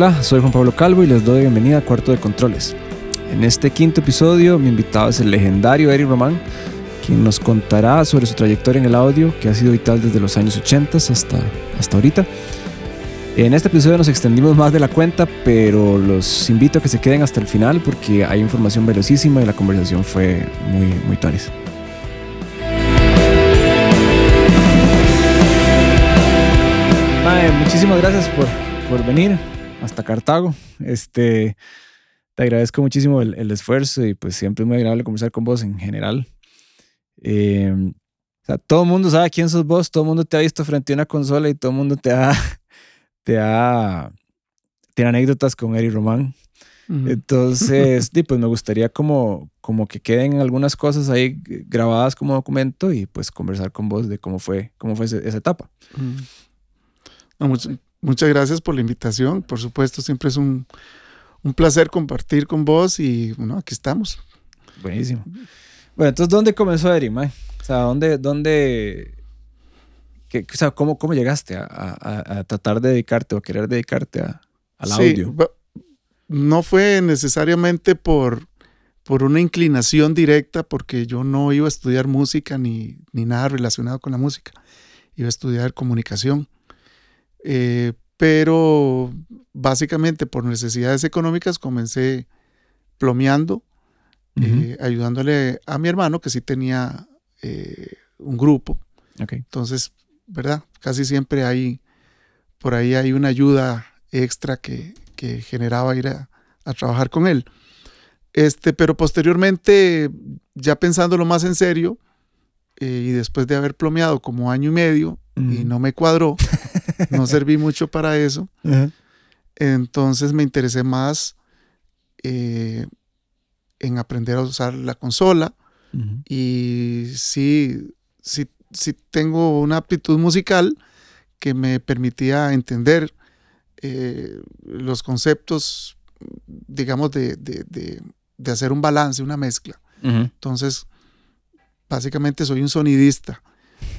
Hola, soy Juan Pablo Calvo y les doy bienvenida a Cuarto de Controles. En este quinto episodio, mi invitado es el legendario Eric Román, quien nos contará sobre su trayectoria en el audio, que ha sido vital desde los años 80 hasta, hasta ahorita. En este episodio nos extendimos más de la cuenta, pero los invito a que se queden hasta el final porque hay información velocísima y la conversación fue muy, muy taris. muchísimas gracias por, por venir hasta Cartago. Este, te agradezco muchísimo el, el, esfuerzo y pues siempre es muy agradable conversar con vos en general. Eh, o sea, todo el mundo sabe quién sos vos, todo el mundo te ha visto frente a una consola y todo el mundo te ha, te ha, tiene anécdotas con Eric Román. Entonces, pues me gustaría como, como que queden algunas cosas ahí grabadas como documento y pues conversar con vos de cómo fue, cómo fue esa, etapa. muchas gracias por la invitación. Por supuesto, siempre es un, un placer compartir con vos y bueno, aquí estamos. Buenísimo. Bueno, entonces, ¿dónde comenzó Eric, O sea, ¿dónde, dónde, o sea, ¿cómo, cómo llegaste a, a, a, tratar de dedicarte o a querer dedicarte a, al sí, audio? No fue necesariamente por, por una inclinación directa, porque yo no iba a estudiar música ni, ni nada relacionado con la música. Iba a estudiar comunicación. Eh, pero básicamente por necesidades económicas comencé plomeando, eh, ayudándole a mi hermano que sí tenía eh, un grupo. Okay. Entonces, ¿verdad? Casi siempre hay, por ahí hay una ayuda extra que, que generaba ir a, a, trabajar con él. Este, pero posteriormente, ya pensándolo más en serio, eh, y después de haber plomeado como año y medio mm. y no me cuadró, no serví mucho para eso, uh -huh. entonces me interesé más eh, en aprender a usar la consola uh -huh. y sí, sí sí tengo una aptitud musical que me permitía entender eh, los conceptos, digamos, de, de, de, de, hacer un balance, una mezcla. Uh -huh. Entonces, básicamente soy un sonidista,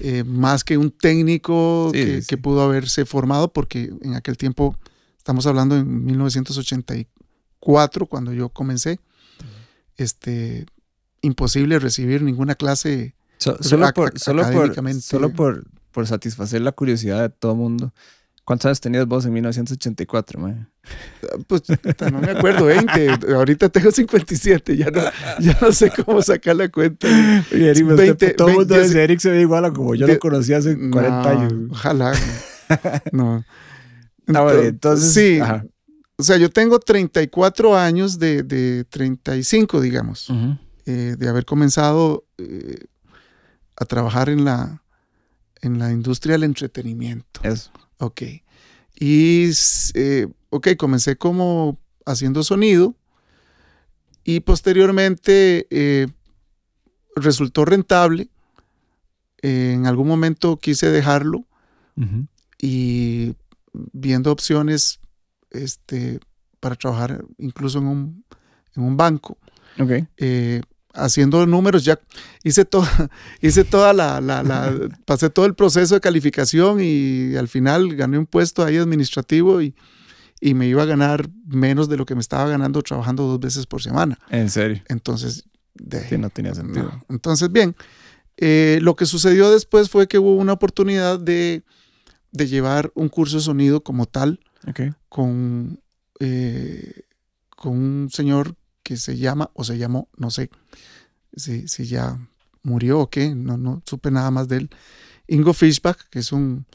eh, más que un técnico sí, que, sí. que, pudo haberse formado, porque en aquel tiempo, estamos hablando en 1984, cuando yo comencé, este, imposible recibir ninguna clase So, solo por, solo, por, solo por, por, satisfacer la curiosidad de todo el mundo. ¿Cuántos años tenías vos en 1984, man? Pues no me acuerdo, 20. Ahorita tengo 57, ya no, ya no sé cómo sacar la cuenta. Y Eric, 20, todo el mundo dice Eric se ve igual a como yo de, lo conocí hace 40 no, años. Ojalá. No. Ah, bueno, entonces, sí. Ajá. O sea, yo tengo 34 años de, de 35, digamos, uh -huh. eh, de haber comenzado eh, a trabajar en la, en la industria del entretenimiento. Eso. Ok. Y, eh, ok, comencé como haciendo sonido y posteriormente eh, resultó rentable. Eh, en algún momento quise dejarlo uh -huh. y viendo opciones este, para trabajar incluso en un, en un banco. Okay. Haciendo números, ya hice, to hice toda la, la, la, pasé todo el proceso de calificación y al final gané un puesto ahí administrativo y, y me iba a ganar menos de lo que me estaba ganando trabajando dos veces por semana. ¿En serio? Entonces, de, sí, no tenía sentido. No. Entonces, bien, eh, lo que sucedió después fue que hubo una oportunidad de, de llevar un curso de sonido como tal okay. con, eh, con un señor que se llama, o se llamó, no sé si, si ya murió o qué, no, no supe nada más de él. Ingo Fischbach, que es un,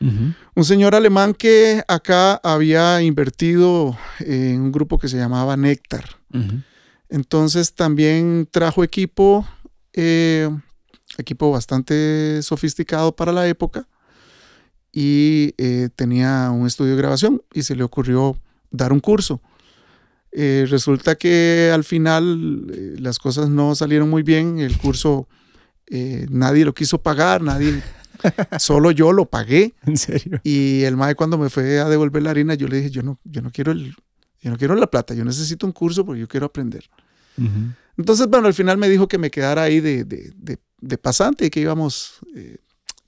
uh -huh. un señor alemán que acá había invertido en un grupo que se llamaba Néctar. Uh -huh. Entonces también trajo equipo, eh, equipo bastante sofisticado para la época y eh, tenía un estudio de grabación y se le ocurrió dar un curso. Eh, resulta que al final eh, las cosas no salieron muy bien, el curso eh, nadie lo quiso pagar, nadie, solo yo lo pagué. ¿En serio? Y el mae cuando me fue a devolver la harina, yo le dije, yo no, yo no quiero el, yo no quiero la plata, yo necesito un curso porque yo quiero aprender. Uh -huh. Entonces, bueno, al final me dijo que me quedara ahí de, de, de, de pasante y que íbamos, eh,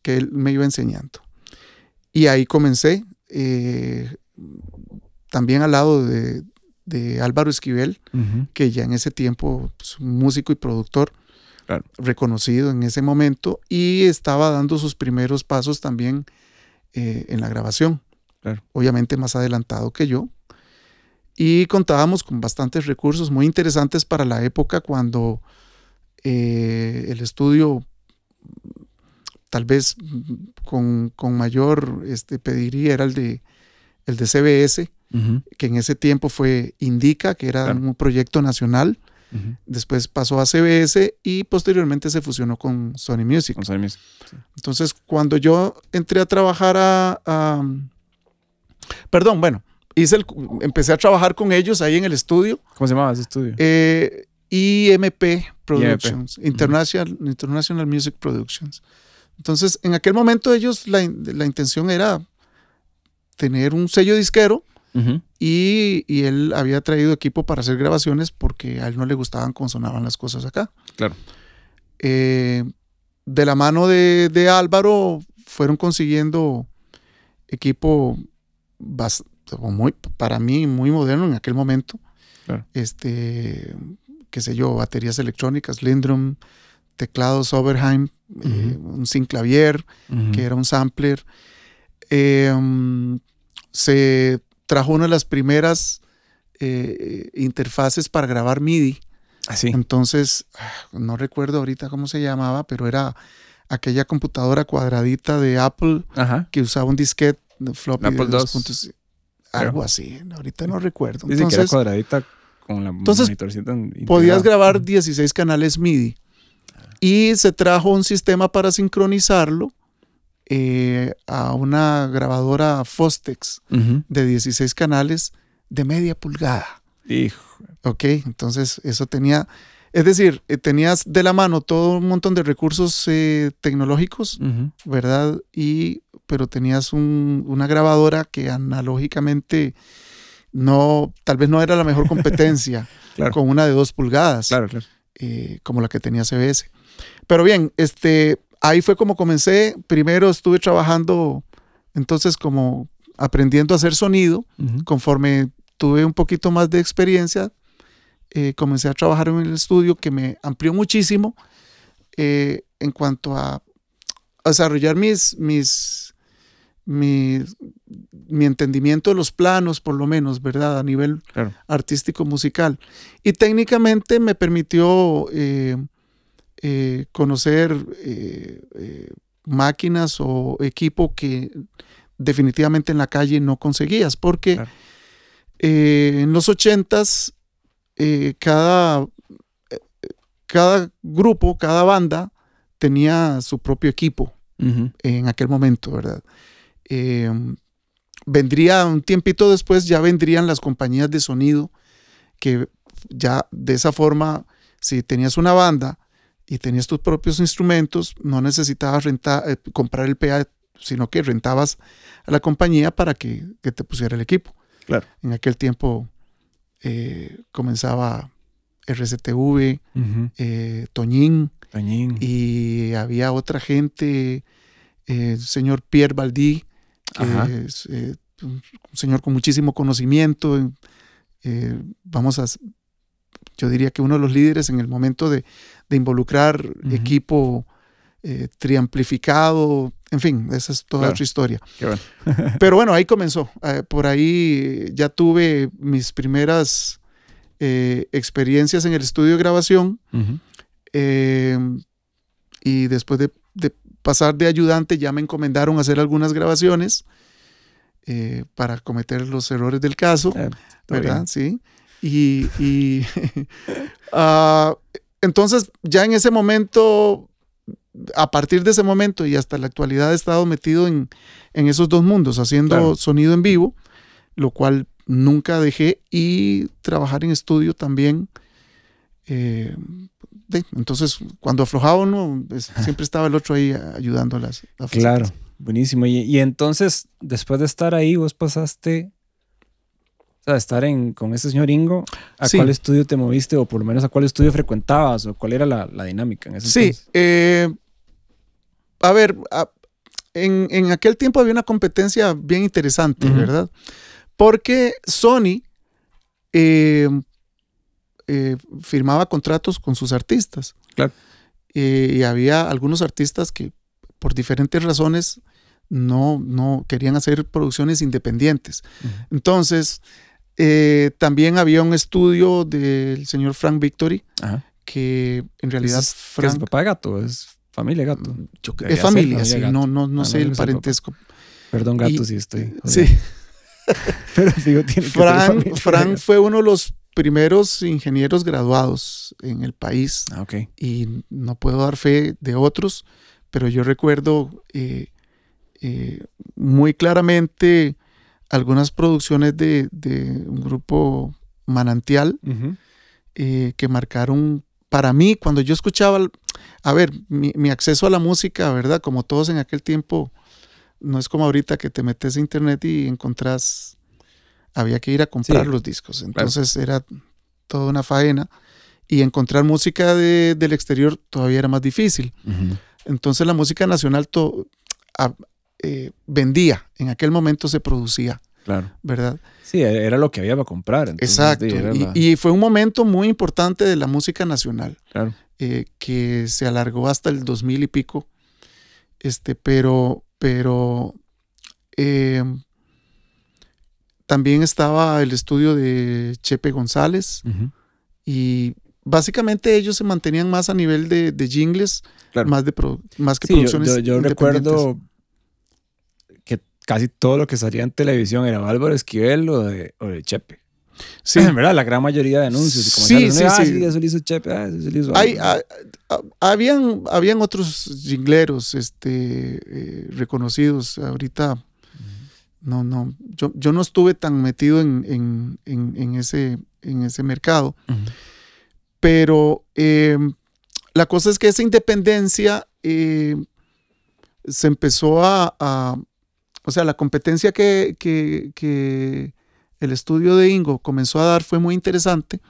que él me iba enseñando. Y ahí comencé. Eh, también al lado de, de Álvaro Esquivel, que ya en ese tiempo, pues, un músico y productor Claro. reconocido en ese momento, y estaba dando sus primeros pasos también eh, en la grabación. Claro. Obviamente más adelantado que yo. Y contábamos con bastantes recursos muy interesantes para la época cuando eh, el estudio tal vez mm, con, con mayor este, pediría era el de, el de CBS, Que en ese tiempo fue Indica, que era Claro. un proyecto nacional. Después pasó a CBS y posteriormente se fusionó con Sony Music. Con Sony Music. Entonces, cuando yo entré a trabajar a... a- perdón, bueno, hice el- empecé a trabajar con ellos ahí en el estudio. ¿Cómo se llamaba ese estudio? eh, IMP Productions, International, International Music Productions. Entonces, en aquel momento ellos, la, la intención era tener un sello disquero Y, y él había traído equipo para hacer grabaciones porque a él no le gustaban cómo sonaban las cosas acá. Claro. Eh, de la mano de, de Álvaro fueron consiguiendo equipo muy, para mí muy moderno en aquel momento. Claro. Este, qué sé yo, baterías electrónicas, Lindrum, teclados Oberheim, eh, un Synclavier, Ujú. que era un sampler. Eh, um, se trajo una de las primeras eh, interfaces para grabar MIDI. Así. Entonces, ah, no recuerdo ahorita cómo se llamaba, pero era aquella computadora cuadradita de Apple Ajá. que usaba un disquete floppy Apple de dos II. puntos- algo así. Ahorita no recuerdo. Dice que era Entonces, cuadradita con la entonces, podías grabar 16 canales MIDI. Y se trajo un sistema para sincronizarlo eh, a una grabadora Fostex de 16 canales de media pulgada. Hijo. Ok, entonces eso tenía, es decir, eh, tenías de la mano todo un montón de recursos eh, tecnológicos. ¿verdad? Y, pero tenías un- una grabadora que analógicamente no, tal vez no era la mejor competencia Claro. con una de dos pulgadas, Claro, claro. eh, como la que tenía CBS. Pero bien, este, ahí fue como comencé. Primero estuve trabajando, entonces como aprendiendo a hacer sonido Ujú. conforme tuve un poquito más de experiencia, eh, comencé a trabajar en el estudio que me amplió muchísimo eh, en cuanto a, a desarrollar mis, mis, mis- mi entendimiento de los planos, por lo menos, ¿verdad? A nivel Claro. artístico musical. Y técnicamente me permitió eh, eh, conocer eh, eh, máquinas o equipo que definitivamente en la calle no conseguías, porque Claro. en los ochentas cada, cada grupo, cada banda tenía su propio equipo en aquel momento, ¿verdad? Eh, vendría un tiempito después, ya vendrían las compañías de sonido que ya de esa forma, si tenías una banda y tenías tus propios instrumentos, no necesitabas rentar, eh, comprar el PA, sino que rentabas a la compañía para que, que te pusiera el equipo. Claro. En aquel tiempo eh, comenzaba RCTV, Ujú. eh, Toñín, Tañín. y había otra gente, el señor Pierre Baldí, que es un señor con muchísimo conocimiento. vamos a, yo diría que uno de los líderes en el momento de, de involucrar equipo eh, triamplificado, en fin, esa es toda Claro. otra historia. Qué bueno. Pero bueno, ahí comenzó. Eh, por ahí ya tuve mis primeras eh, experiencias en el estudio de grabación. Eh, y después de, de pasar de ayudante ya me encomendaron hacer algunas grabaciones para cometer los errores del caso, ¿verdad? bien. Sí. Y, y, ah, entonces ya en ese momento, a partir de ese momento y hasta la actualidad he estado metido en, en esos dos mundos, haciendo Claro. sonido en vivo, lo cual nunca dejé, y trabajar en estudio también. eh, de- entonces, cuando aflojaba uno, siempre estaba el otro ahí ayudando a las. a Claro, buenísimo. Y, y entonces, después de estar ahí, vos pasaste, o sea, estar en, con ese señor Ingo, ¿a Sí. cuál estudio te moviste? O por lo menos a cuál estudio frecuentabas, o cuál era la, la dinámica en ese Sí, eh, a ver, a- en, en aquel tiempo había una competencia bien interesante. ¿verdad? Porque Sony eh, eh, firmaba contratos con sus artistas. Claro. Y había algunos artistas que por diferentes razones no, no querían hacer producciones independientes. Entonces, eh, también había un estudio del señor Frank Victory, Ajá. que en realidad ¿Es, que es Frank papá de gato? ¿Es familia de gato? yo- Debería es familia, sí, no, no, no Ah, sé no, el soy papá. parentesco. Perdón, gato, si estoy. Sí, Pero digo, tiene que Frank, fue uno de los primeros ingenieros graduados en el país Ah, ok. y no puedo dar fe de otros, pero yo recuerdo eh, eh, muy claramente algunas producciones de, de un grupo Manantial eh, que marcaron para mí cuando yo escuchaba, a ver, mi, mi acceso a la música, ¿verdad? Como todos en aquel tiempo, no es como ahorita que te metes a internet y encontrás, había que ir a comprar Sí, los discos, entonces era toda una faena. Y encontrar música de- del exterior todavía era más difícil. Entonces la música nacional to- a- eh, vendía, en aquel momento se producía, Claro. ¿verdad? Sí, era lo que había para comprar. entonces, Exacto. sí, Y, fue un momento muy importante de la música nacional. claro. eh, que se alargó hasta el 2000 y pico. Este, pero, pero eh, también estaba el estudio de Chepe González y básicamente ellos se mantenían más a nivel de, de jingles, Claro. más, de pro- más que Sí, producciones. yo- yo recuerdo casi todo lo que salía en televisión era Álvaro Esquivel o de, o de Chepe. Sí, en verdad, la gran mayoría de anuncios. y Sí, sí, ah, sí. eso lo hizo Chepe, ah, eso lo hizo Hay, Álvaro. a- a- habían, habían otros jingleros este, eh, reconocidos. Ahorita no, no, yo, yo no estuve tan metido en, en- en- en ese, en ese mercado. Pero eh, la cosa es que esa independencia eh, se empezó a, a- O sea, la competencia que, que- que el estudio de Ingo comenzó a dar fue muy interesante,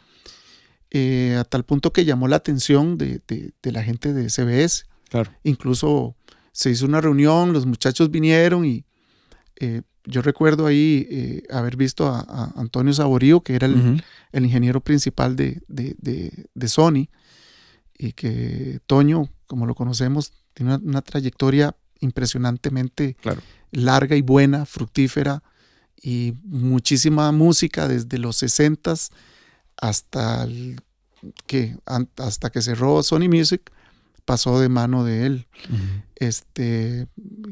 eh, a tal punto que llamó la atención de, de- de la gente de CBS. Claro. Incluso se hizo una reunión, los muchachos vinieron y eh, yo recuerdo ahí eh, haber visto a, a Antonio Saborío, que era el, ingeniero principal de Sony, y que Toño, como lo conocemos, tiene una, una trayectoria impresionantemente Claro. Larga y buena, fructífera, y muchísima música desde los 60s hasta, que, hasta que cerró Sony Music, pasó de mano de él. Este,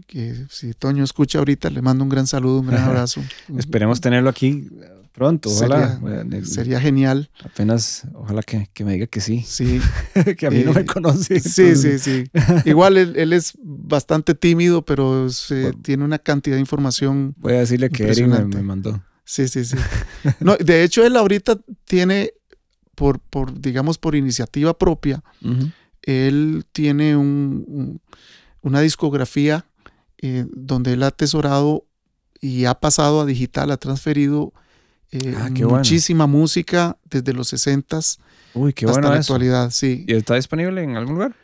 que si Toño escucha ahorita, le mando un gran saludo, un gran abrazo. Esperemos tenerlo aquí pronto, ojalá. Sería, genial. Apenas, ojalá que, que me diga que sí, Sí, que a mí no me Eh, conoce. sí, entonces- sí, sí. Igual él, él es bastante tímido, pero se- tiene una cantidad de información. Voy a decirle que Eric me, mandó. Sí, sí, sí. No, de hecho, él ahorita tiene, por, por digamos, por iniciativa propia. Él tiene un- un- una discografía eh, donde él ha atesorado y ha pasado a digital, ha transferido eh, Ah, bueno. muchísima música desde los 60s Uy, qué hasta bueno la eso. actualidad, sí. ¿Y está disponible en algún lugar?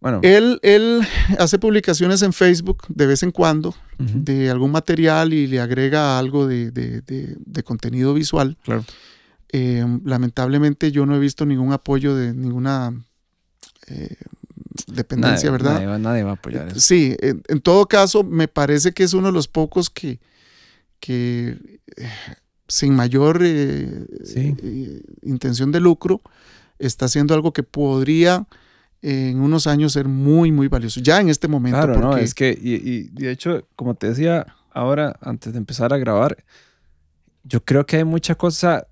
Bueno, Él, él hace publicaciones en Facebook de vez en cuando de algún material y le agrega algo de, de- de- de contenido visual. claro. Eh, lamentablemente yo no he visto ningún apoyo de ninguna eh, dependencia, Nadie- ¿verdad? Nadie, va- nadie va a apoyar eso. Sí, en, en todo caso, me parece que es uno de los pocos que, que eh, sin mayor eh, Sí. eh, intención de lucro, está haciendo algo que podría eh, en unos años ser muy, muy valioso. Ya en este momento, Claro, no, porque es que, y, y de hecho, como te decía ahora, antes de empezar a grabar, yo creo que hay mucha cosa.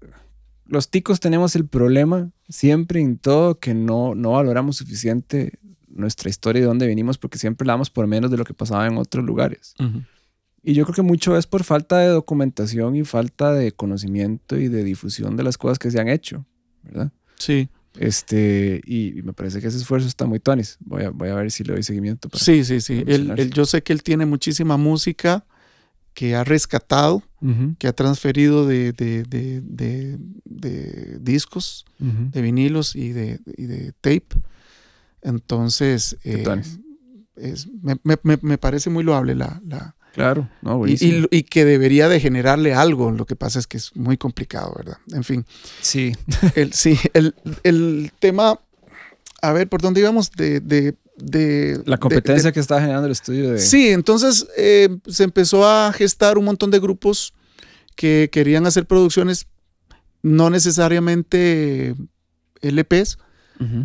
Los ticos tenemos el problema siempre en todo que no, no valoramos suficiente nuestra historia y de dónde venimos porque siempre la damos por menos de lo que pasaba en otros lugares. Y yo creo que mucho es por falta de documentación y falta de conocimiento y de difusión de las cosas que se han hecho, ¿verdad? sí, Este, y, y me parece que ese esfuerzo está muy tuanis. Voy a, voy a ver si le doy seguimiento. para- sí, sí, sí. Él, él- yo sé que él tiene muchísima música que ha rescatado, que ha transferido de, de- de- de- de discos, de vinilos y de, y tape. Entonces, eh, es- me, me- me- me parece muy loable la, la- Claro, no, y, buenísimo. y- y que debería de generarle algo. Lo que pasa es que es muy complicado, ¿verdad? En fin, sí, el, sí, el, el tema, a ver, ¿por dónde íbamos? De, de, la competencia de- que está generando el estudio de... Sí, entonces eh, se empezó a gestar un montón de grupos que querían hacer producciones, no necesariamente LPs,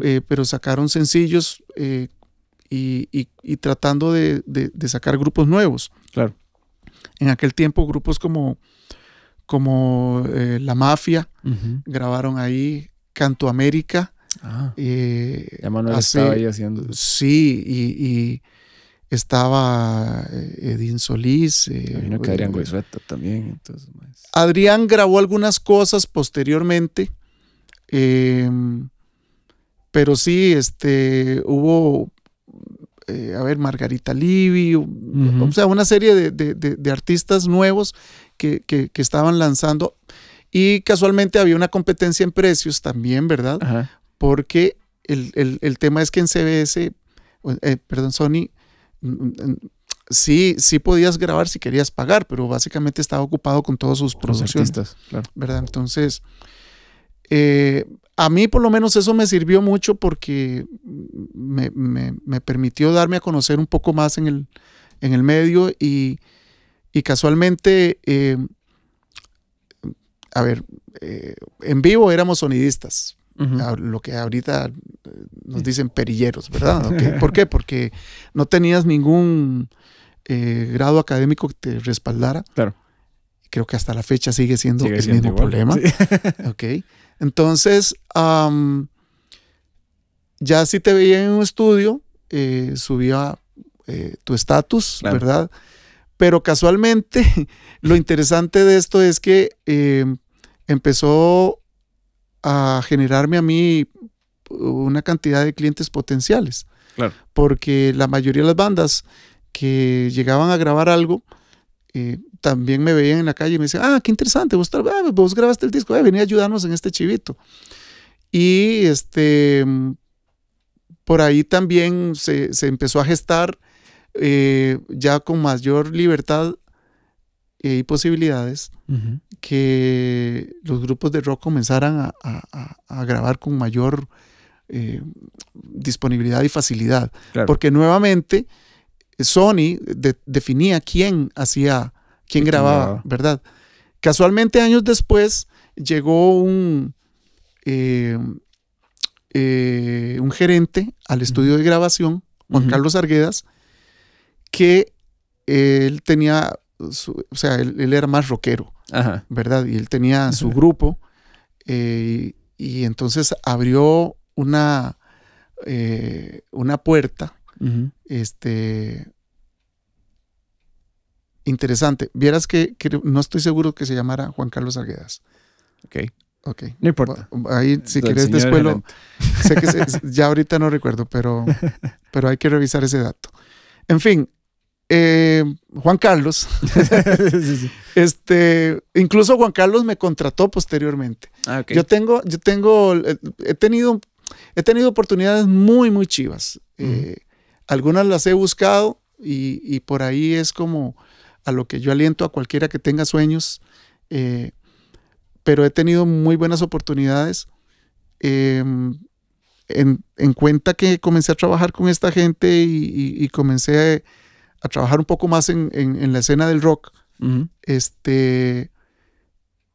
eh, pero sacaron sencillos eh, y, y- y tratando de, de- de sacar grupos nuevos. Claro. En aquel tiempo grupos como, como eh, La Mafia grabaron ahí, Canto América. Ah, eh, ya Manuel hace- estaba ahí haciendo... Sí, y, y estaba eh, Edín Solís. eh, Imagino que Adrián eh, Goizueta también. Entonces, más. Adrián grabó algunas cosas posteriormente. eh, pero sí, este, hubo, eh, a ver, Margarita Livi, o- sea, una serie de, de- de- de artistas nuevos que, que- que estaban lanzando. Y casualmente había una competencia en precios también, ¿verdad? Ajá. Porque el, el- el tema es que en CBS, eh, perdón, Sony, mm, mm, sí, sí podías grabar si querías pagar, pero básicamente estaba ocupado con todas sus producciones, artistas, claro. ¿verdad? Entonces, eh, a mí por lo menos eso me sirvió mucho porque me, me- me permitió darme a conocer un poco más en el, en el medio y, y casualmente, eh, a ver, eh, en vivo éramos sonidistas, Lo que ahorita eh, nos dicen perilleros, ¿verdad? ¿Por qué? Porque no tenías ningún eh, grado académico que te respaldara. Claro. Creo que hasta la fecha sigue siendo Sigue el siendo mismo igual. problema. Sí. Ok. Entonces, ya si te veía en un estudio, eh, subía eh, tu estatus, Claro. ¿verdad? Pero casualmente, lo interesante de esto es que eh, empezó a generarme a mí una cantidad de clientes potenciales. Claro. Porque la mayoría de las bandas que llegaban a grabar algo, eh, también me veían en la calle y me decían, ah, qué interesante, vos, ah, vos grabaste el disco, eh, vení a ayudarnos en este chivito. Y este, por ahí también se, se empezó a gestar eh, ya con mayor libertad y posibilidades que los grupos de rock comenzaran a, a- a- grabar con mayor eh, disponibilidad y facilidad. Claro. Porque nuevamente Sony de- definía quién hacía, quién grababa, grababa. ¿verdad? Casualmente años después llegó un, eh, eh, un gerente al estudio de grabación, Juan. Carlos Arguedas, que él tenía, su- o sea, él, él era más rockero. Ajá. ¿verdad? Y él tenía su grupo eh, y entonces abrió una, eh, una puerta este, interesante. Vieras que, que no estoy seguro que se llamara Juan Carlos Arguedas. Ok. Ok. No importa. Ahí, si querés, señor después lo, sé que se- ya ahorita no recuerdo, pero, pero hay que revisar ese dato. En fin, eh, Juan Carlos, Sí, sí. este, incluso Juan Carlos me contrató posteriormente. Ah. Yo tengo, yo tengo, eh, he tenido, he tenido oportunidades muy, muy chivas. Eh, algunas las he buscado y, y por ahí es como a lo que yo aliento a cualquiera que tenga sueños. eh, pero he tenido muy buenas oportunidades. eh, en, en cuenta que comencé a trabajar con esta gente y, y- y comencé a, trabajar un poco más en, en- en la escena del rock este,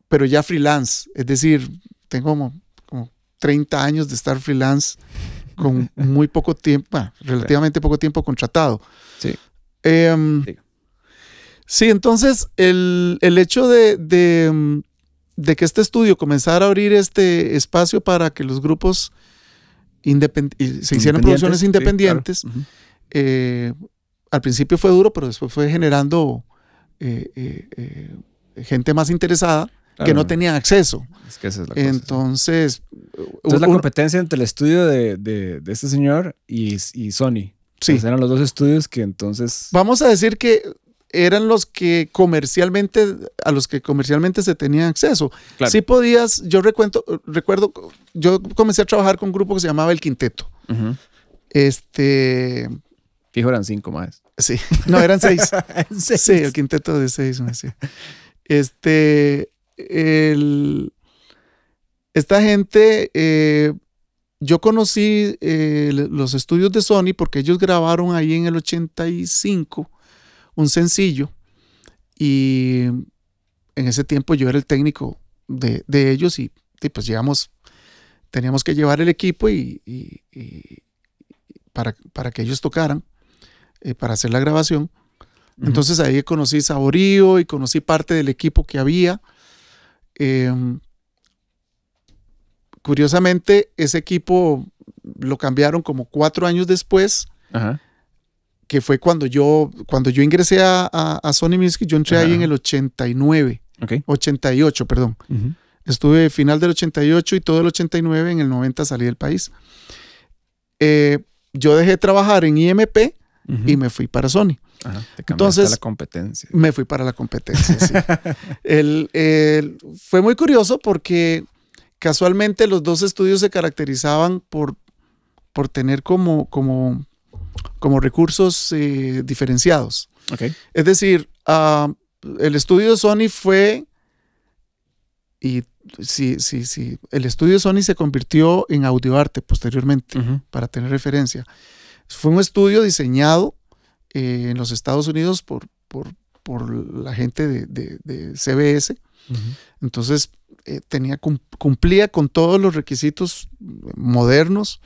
pero ya freelance, es decir, tengo como, como 30 años de estar freelance con muy poco tiempo, bueno, relativamente poco tiempo contratado. Sí. Em, Sí. sí, entonces el, el hecho de, de, de que este estudio comenzara a abrir este espacio para que los grupos se hicieran producciones sí, claro. independientes, eh, al principio fue duro, pero después fue generando eh, eh, eh, gente más interesada que no tenía acceso. Es que esa es la cosa. Entonces, Entonces la competencia entre el estudio de, de- de este señor y, y Sony. sí, Pues eran los dos estudios que entonces... vamos a decir que eran los que comercialmente, a los que comercialmente se tenía acceso. Claro. Sí podías, yo recuento, recuerdo, yo comencé a trabajar con un grupo que se llamaba El Quinteto. Este, Fijo eran cinco más. Sí, no, eran seis. seis. Sí, el quinteto de seis. me decía. Este, el, esta gente, eh, yo conocí eh, los estudios de Sony porque ellos grabaron ahí en el 85 un sencillo y en ese tiempo yo era el técnico de, de ellos y, y, pues llevamos, teníamos que llevar el equipo y, y, y para, para, que ellos tocaran, eh, para hacer la grabación. Uh -huh. Entonces ahí conocí Saborío y conocí parte del equipo que había. Eh, curiosamente, ese equipo lo cambiaron como cuatro años después. Uh -huh. que fue cuando yo, cuando yo ingresé a, a, a Sony Music, yo entré uh -huh. ahí en el 89, okay. 88, perdón. Estuve final del 88 y todo el 89, en el 90 salí del país. Eh, yo dejé de trabajar en IMP y me fui para Sony. Ajá, te Entonces, la competencia. Me fui para la competencia. sí. el, el, fue muy curioso porque casualmente los dos estudios se caracterizaban por, por tener como, como, como recursos eh, diferenciados. Okay. Es decir, uh, el estudio de Sony fue, y sí, sí, sí, el estudio de Sony se convirtió en audioarte posteriormente, uh -huh. para tener referencia. Fue un estudio diseñado eh, en los Estados Unidos por, por, por la gente de, de, de CBS. Uh -huh. Entonces, eh, tenía, cumplía con todos los requisitos modernos,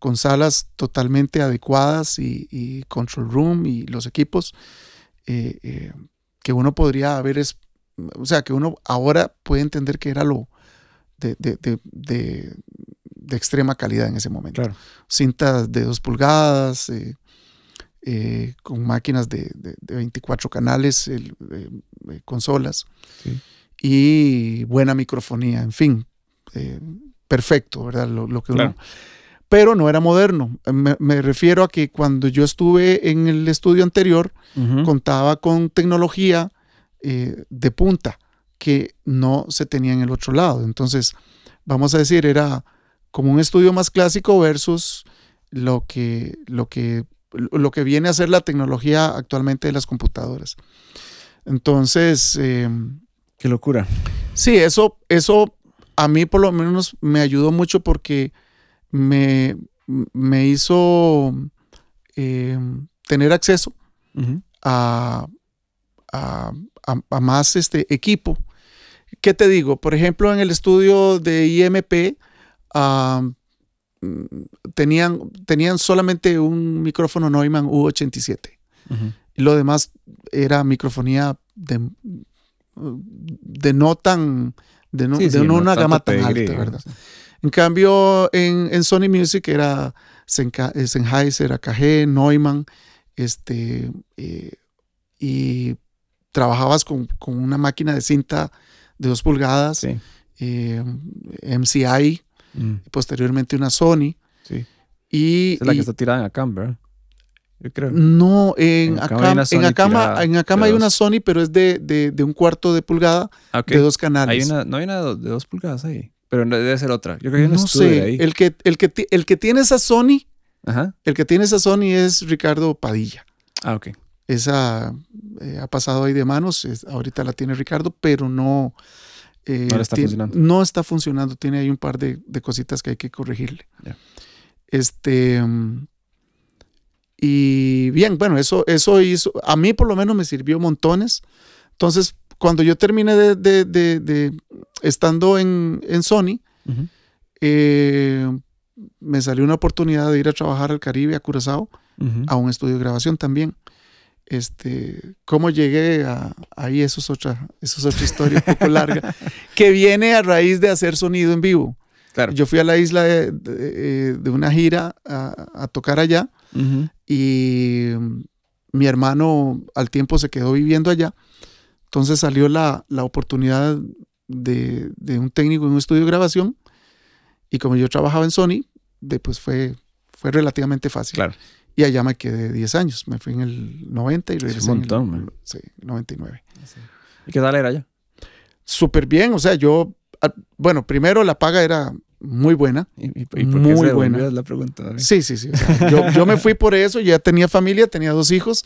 con salas totalmente adecuadas y, y control room y los equipos eh, eh, que uno podría haber, es, o sea, que uno ahora puede entender que era lo de, de, de, de extrema calidad en ese momento. Claro. Cintas de dos pulgadas, eh, eh, con máquinas de, de, de, 24 canales, el, eh, consolas sí. y buena microfonía, en fin, perfecto, ¿verdad? Lo, lo que claro. uno, pero no era moderno. Me, me, refiero a que cuando yo estuve en el estudio anterior, uh -huh. contaba con tecnología de punta que no se tenía en el otro lado. Entonces, vamos a decir, era como un estudio más clásico versus lo que, lo que, lo que viene a ser la tecnología actualmente de las computadoras. Entonces... Eh, Qué locura. Sí, eso, eso a mí por lo menos me ayudó mucho porque me, me hizo eh, tener acceso uh -huh. a, a, a, a, más este equipo. ¿Qué te digo? Por ejemplo, en el estudio de IMP uh, tenían, tenían solamente un micrófono Neumann U87. Uh -huh. Y lo demás era microfonía de, de no tan, de no, sí, de sí, no una gama tan alta, ¿verdad? Sí. En cambio, en, en, Sony Music era Sennheiser, AKG, Neumann, este, eh, y trabajabas con, con, una máquina de cinta de dos pulgadas, eh, MCI, mm. y posteriormente una Sony. Sí. Y, es la y, que está tirada en Acam, ¿verdad? Yo creo. No, en, en Acam, en Acama, en Acama hay una Sony, pero es de, de, de un cuarto de pulgada ah, okay. de dos canales. Hay una, no hay una de dos pulgadas ahí. Pero debe ser otra. Yo creo que hay no sé. Ahí. El que, el, que, el que tiene esa Sony, Ajá. el que tiene esa Sony es Ricardo Padilla. Ah, ok. Esa eh, ha pasado ahí de manos. Es, ahorita la tiene Ricardo, pero no. Eh, no está tiene, funcionando. No está funcionando. Tiene ahí un par de, de cositas que hay que corregirle. Yeah. Este. Y bien, bueno, eso, eso hizo. A mí, por lo menos, me sirvió montones. Entonces, cuando yo terminé de, de, de, de estando en, en Sony, uh -huh. eh, me salió una oportunidad de ir a trabajar al Caribe, a Curazao, uh -huh. a un estudio de grabación también. Este, ¿Cómo llegué a, ahí? Eso es, otra, eso es otra historia un poco larga, que viene a raíz de hacer sonido en vivo. Claro. Yo fui a la isla de, de, de una gira a, a tocar allá uh -huh. y mi hermano al tiempo se quedó viviendo allá entonces salió la, la oportunidad de, de, un técnico en un estudio de grabación y como yo trabajaba en Sony, de, pues fue, fue relativamente fácil. Claro. Y allá me quedé 10 años. Me fui en el 90 y regresé es un montón, en el sí, 99. Sí. ¿Y qué tal era allá? Súper bien. O sea, yo, bueno, primero la paga era muy buena. ¿Y, y, y por qué Muy se buena. La pregunta. Sí, sí, sí. o sea, yo, yo me fui por eso, ya tenía familia, tenía dos hijos.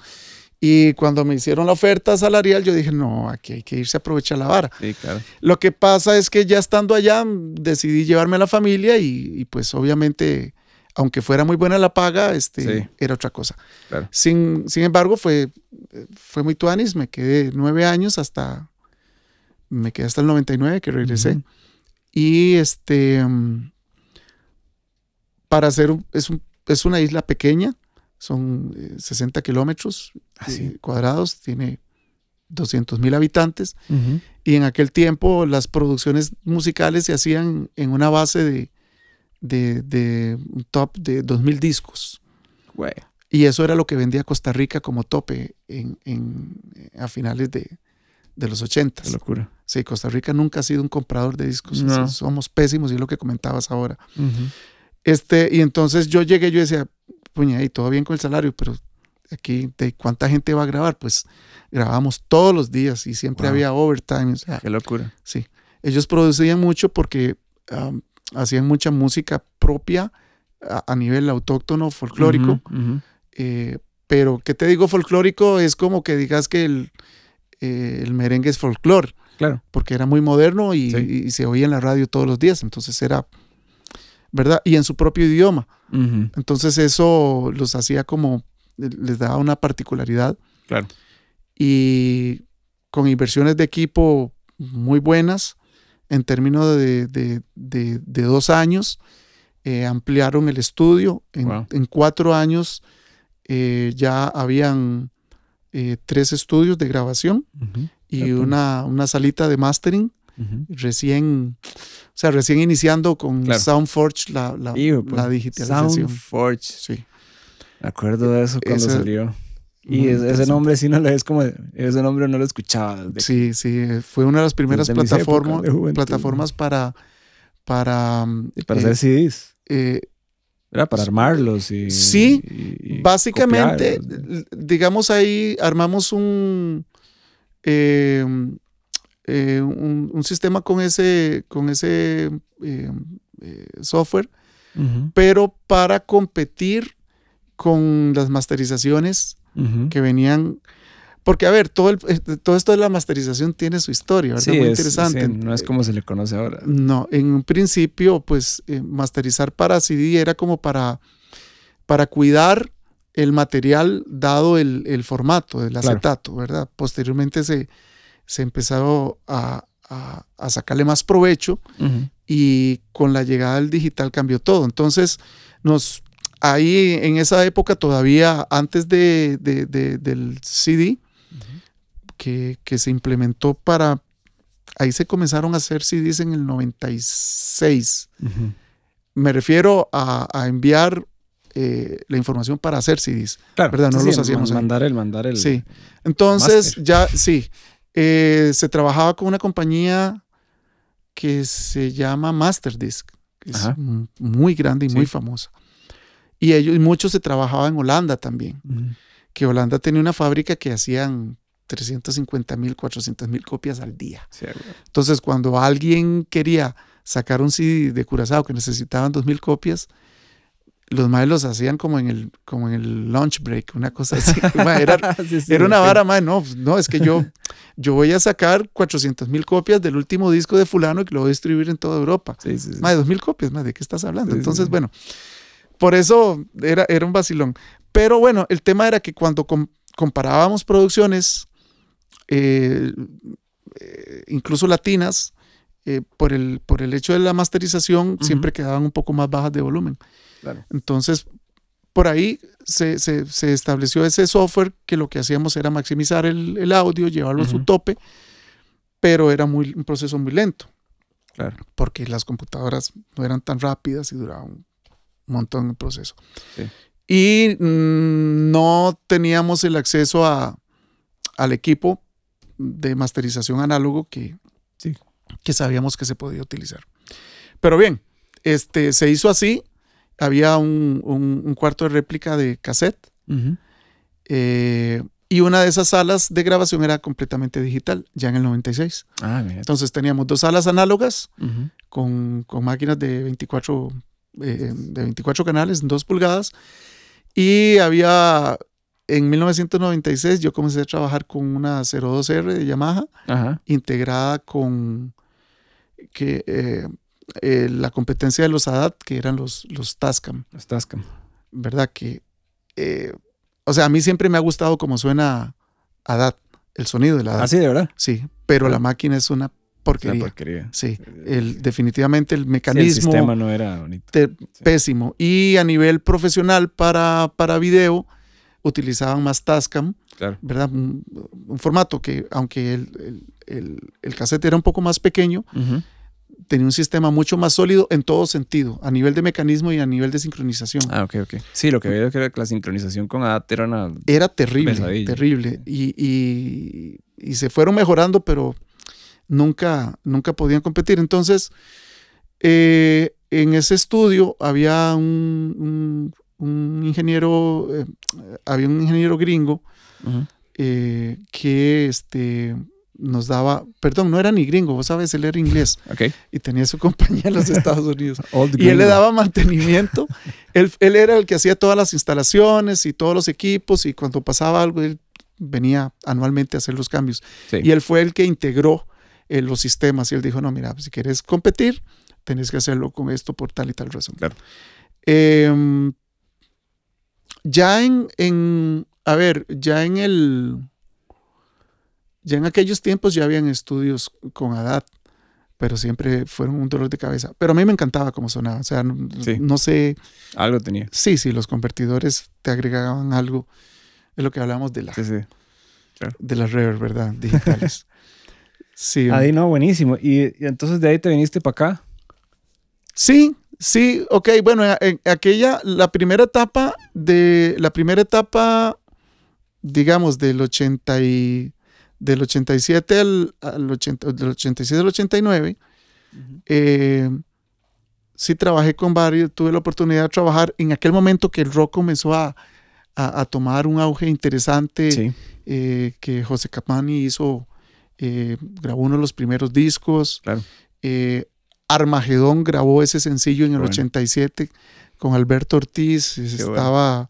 Y cuando me hicieron la oferta salarial, yo dije, no, aquí hay que irse a aprovechar la vara. Sí, claro. Lo que pasa es que ya estando allá, decidí llevarme a la familia y, y, pues obviamente, aunque fuera muy buena la paga, este, Sí. era otra cosa. Claro. Sin, sin embargo, fue, fue muy tuanis, me quedé nueve años hasta, me quedé hasta el 99 que regresé. Y este, mm, para hacer, un- es, un- es una isla pequeña, son eh, 60 kilómetros Ah, sí. eh, cuadrados, tiene 200 mil habitantes. Ujú. Y en aquel tiempo las producciones musicales se hacían en una base de, de, de un top de 2.000 discos. Güey. Y eso era lo que vendía Costa Rica como tope en, en- a finales de, de los 80. Qué locura. Sí, Costa Rica nunca ha sido un comprador de discos. No. Somos pésimos y es lo que comentabas ahora. Ujú. Este, y entonces yo llegué, yo decía, puña, y todo bien con el salario, pero aquí, ¿de cuánta gente va a grabar? Pues grabamos todos los días y siempre Wow. había overtime. o sea, Qué locura. Sí, ellos producían mucho porque um, hacían mucha música propia a, a nivel autóctono, folclórico. Eh, pero, ¿qué te digo folclórico? Es como que digas que el, eh, el merengue es folclore, Claro. porque era muy moderno y, Sí. y se oía en la radio todos los días. Entonces era, ¿verdad? Y en su propio idioma. Entonces eso los hacía como, les daba una particularidad Claro. y con inversiones de equipo muy buenas en términos de, de- de- de dos años. eh, ampliaron el estudio. En, Wow. en cuatro años eh, ya habían eh, tres estudios de grabación y una, una salita de mastering recién, o sea, recién iniciando con Claro. SoundForge la, la, Hijo, pues, la digitalización. Soundforge. Sí. Me acuerdo de eso cuando salió. Y es- ese nombre sí no lo es como. Ese nombre no lo escuchaba. Sí, sí, eh, fue una de las primeras plataformas, de plataformas para, para, mm, y para eh, hacer CDs. eh, Era para armarlos y. Sí, y- y básicamente, digamos ahí, armamos un, eh, eh, un, un sistema con ese, con ese eh, eh, software, pero para competir con las masterizaciones ujú. que venían. Porque, a ver, todo, el- eh, todo esto de la masterización tiene su historia, ¿verdad? Sí, Muy es- interesante. sí, no es como se le conoce ahora. No, en un principio, pues eh, masterizar para CD era como para, para cuidar el material dado el, el formato del Claro. acetato, ¿verdad? Posteriormente se, se empezó a, a- a sacarle más provecho Ujú. y con la llegada del digital cambió todo. Entonces, nos, ahí en esa época todavía, antes de, de- de- del CD, que, que se implementó para... Ahí se comenzaron a hacer CDs en el 96. Ujú. Me refiero a, a enviar eh, la información para hacer CDs. Claro, ¿Verdad? No sí, los hacíamos ahí. Mandar el, mandar el. Sí. Entonces, ya, sí. eh, se trabajaba con una compañía que se llama Masterdisk, que es muy grande y muy famosa. Y ellos, y mucho se trabajaba en Holanda también, Ujú. que Holanda tenía una fábrica que hacían 350 mil, 400 mil copias al día. Sí. Entonces, cuando alguien quería sacar un CD de Curazao que necesitaban 2000 copias, los maes los hacían como en el, como en el lunch break, una cosa así. Era, Sí, sí, era una vara, mae, no, no, es que yo, yo voy a sacar 400 mil copias del último disco de fulano y que lo voy a distribuir en toda Europa. Más de 2000 copias, más, ¿de qué estás hablando? Entonces, bueno, por eso era, era un vacilón. Pero bueno, el tema era que cuando com- comparábamos producciones, eh, eh, incluso latinas, eh, por, el, por el hecho de la masterización, siempre quedaban un poco más bajas de volumen. Claro. Entonces, por ahí se, se- se estableció ese software que lo que hacíamos era maximizar el, el audio, llevarlo a su tope, pero era muy, un proceso muy lento Claro. porque las computadoras no eran tan rápidas y duraban montón el proceso. Sí. Y mm, no teníamos el acceso a, al equipo de masterización análogo que, Sí. que sabíamos que se podía utilizar. Pero bien, este, se hizo así. Había un, un- un cuarto de réplica de cassette eh, Y una de esas salas de grabación era completamente digital, ya en el 96. Ah. Entonces teníamos dos salas análogas con, con máquinas de 24, eh, de 24 canales, 2 pulgadas. Y había, en 1996 yo comencé a trabajar con una 02R de Yamaha Ajá. integrada con que, eh, eh, la competencia de los ADAT, que eran los, los Tascam, Los Tascam. ¿verdad? Que, eh, o sea, a mí siempre me ha gustado cómo suena ADAT, el sonido de la ADAT. Ah, sí, de verdad. Sí, pero Ah. la máquina es una Una porquería. porquería. Sí, el, definitivamente el Sí, el mecanismo sistema no era bonito. te- Sí. pésimo. Y a nivel profesional para, para video utilizaban más Tascam, Claro. ¿verdad? Un, un formato que, aunque el, el, el, cassette era un poco más pequeño, tenía un sistema mucho más sólido en todo sentido, a nivel de mecanismo y a nivel de sincronización. Ah, ok, ok. Sí, lo que veo es que la sincronización con ADAT era una... Era terrible, Pesadilla. terrible. Y, y- y se fueron mejorando, pero nunca, nunca podían competir. Entonces, eh, en ese estudio había un, un- un ingeniero, eh, había un ingeniero gringo eh, que este, nos daba, perdón, no era ni gringo, vos sabes, él era inglés y tenía su compañía en los Estados Unidos. Y él le daba mantenimiento. él, él era el que hacía todas las instalaciones y todos los equipos y cuando pasaba algo, él venía anualmente a hacer los cambios. Sí. Y él fue el que integró eh, los sistemas y él dijo, no, mira, pues, si quieres competir, tenés que hacerlo con esto por tal y tal razón. Claro. Em, ya en, en, a ver, ya en el, ya en aquellos tiempos ya habían estudios con ADAT, pero siempre fueron un dolor de cabeza. Pero a mí me encantaba cómo sonaba, o sea, no, Sí. no sé, Algo tenía. sí, sí, los convertidores te agregaban algo, es lo que hablamos de, la, Sí, sí. de las reverb, ¿verdad? Digitales. Sí. Ahí no, buenísimo. Y, y entonces de ahí te viniste para acá. Sí, sí, ok, bueno, en aquella, la primera etapa de, la primera etapa, digamos, del 80 y, del 87 al, al 80, del 87 al 89, eh, sí trabajé con varios, tuve la oportunidad de trabajar en aquel momento que el rock comenzó a, a- a tomar un auge interesante, Sí. eh, que José Capani hizo, eh, grabó uno de los primeros discos. Claro. Eh, Armagedón grabó ese sencillo en el Bueno. 87 con Alberto Ortiz. estaba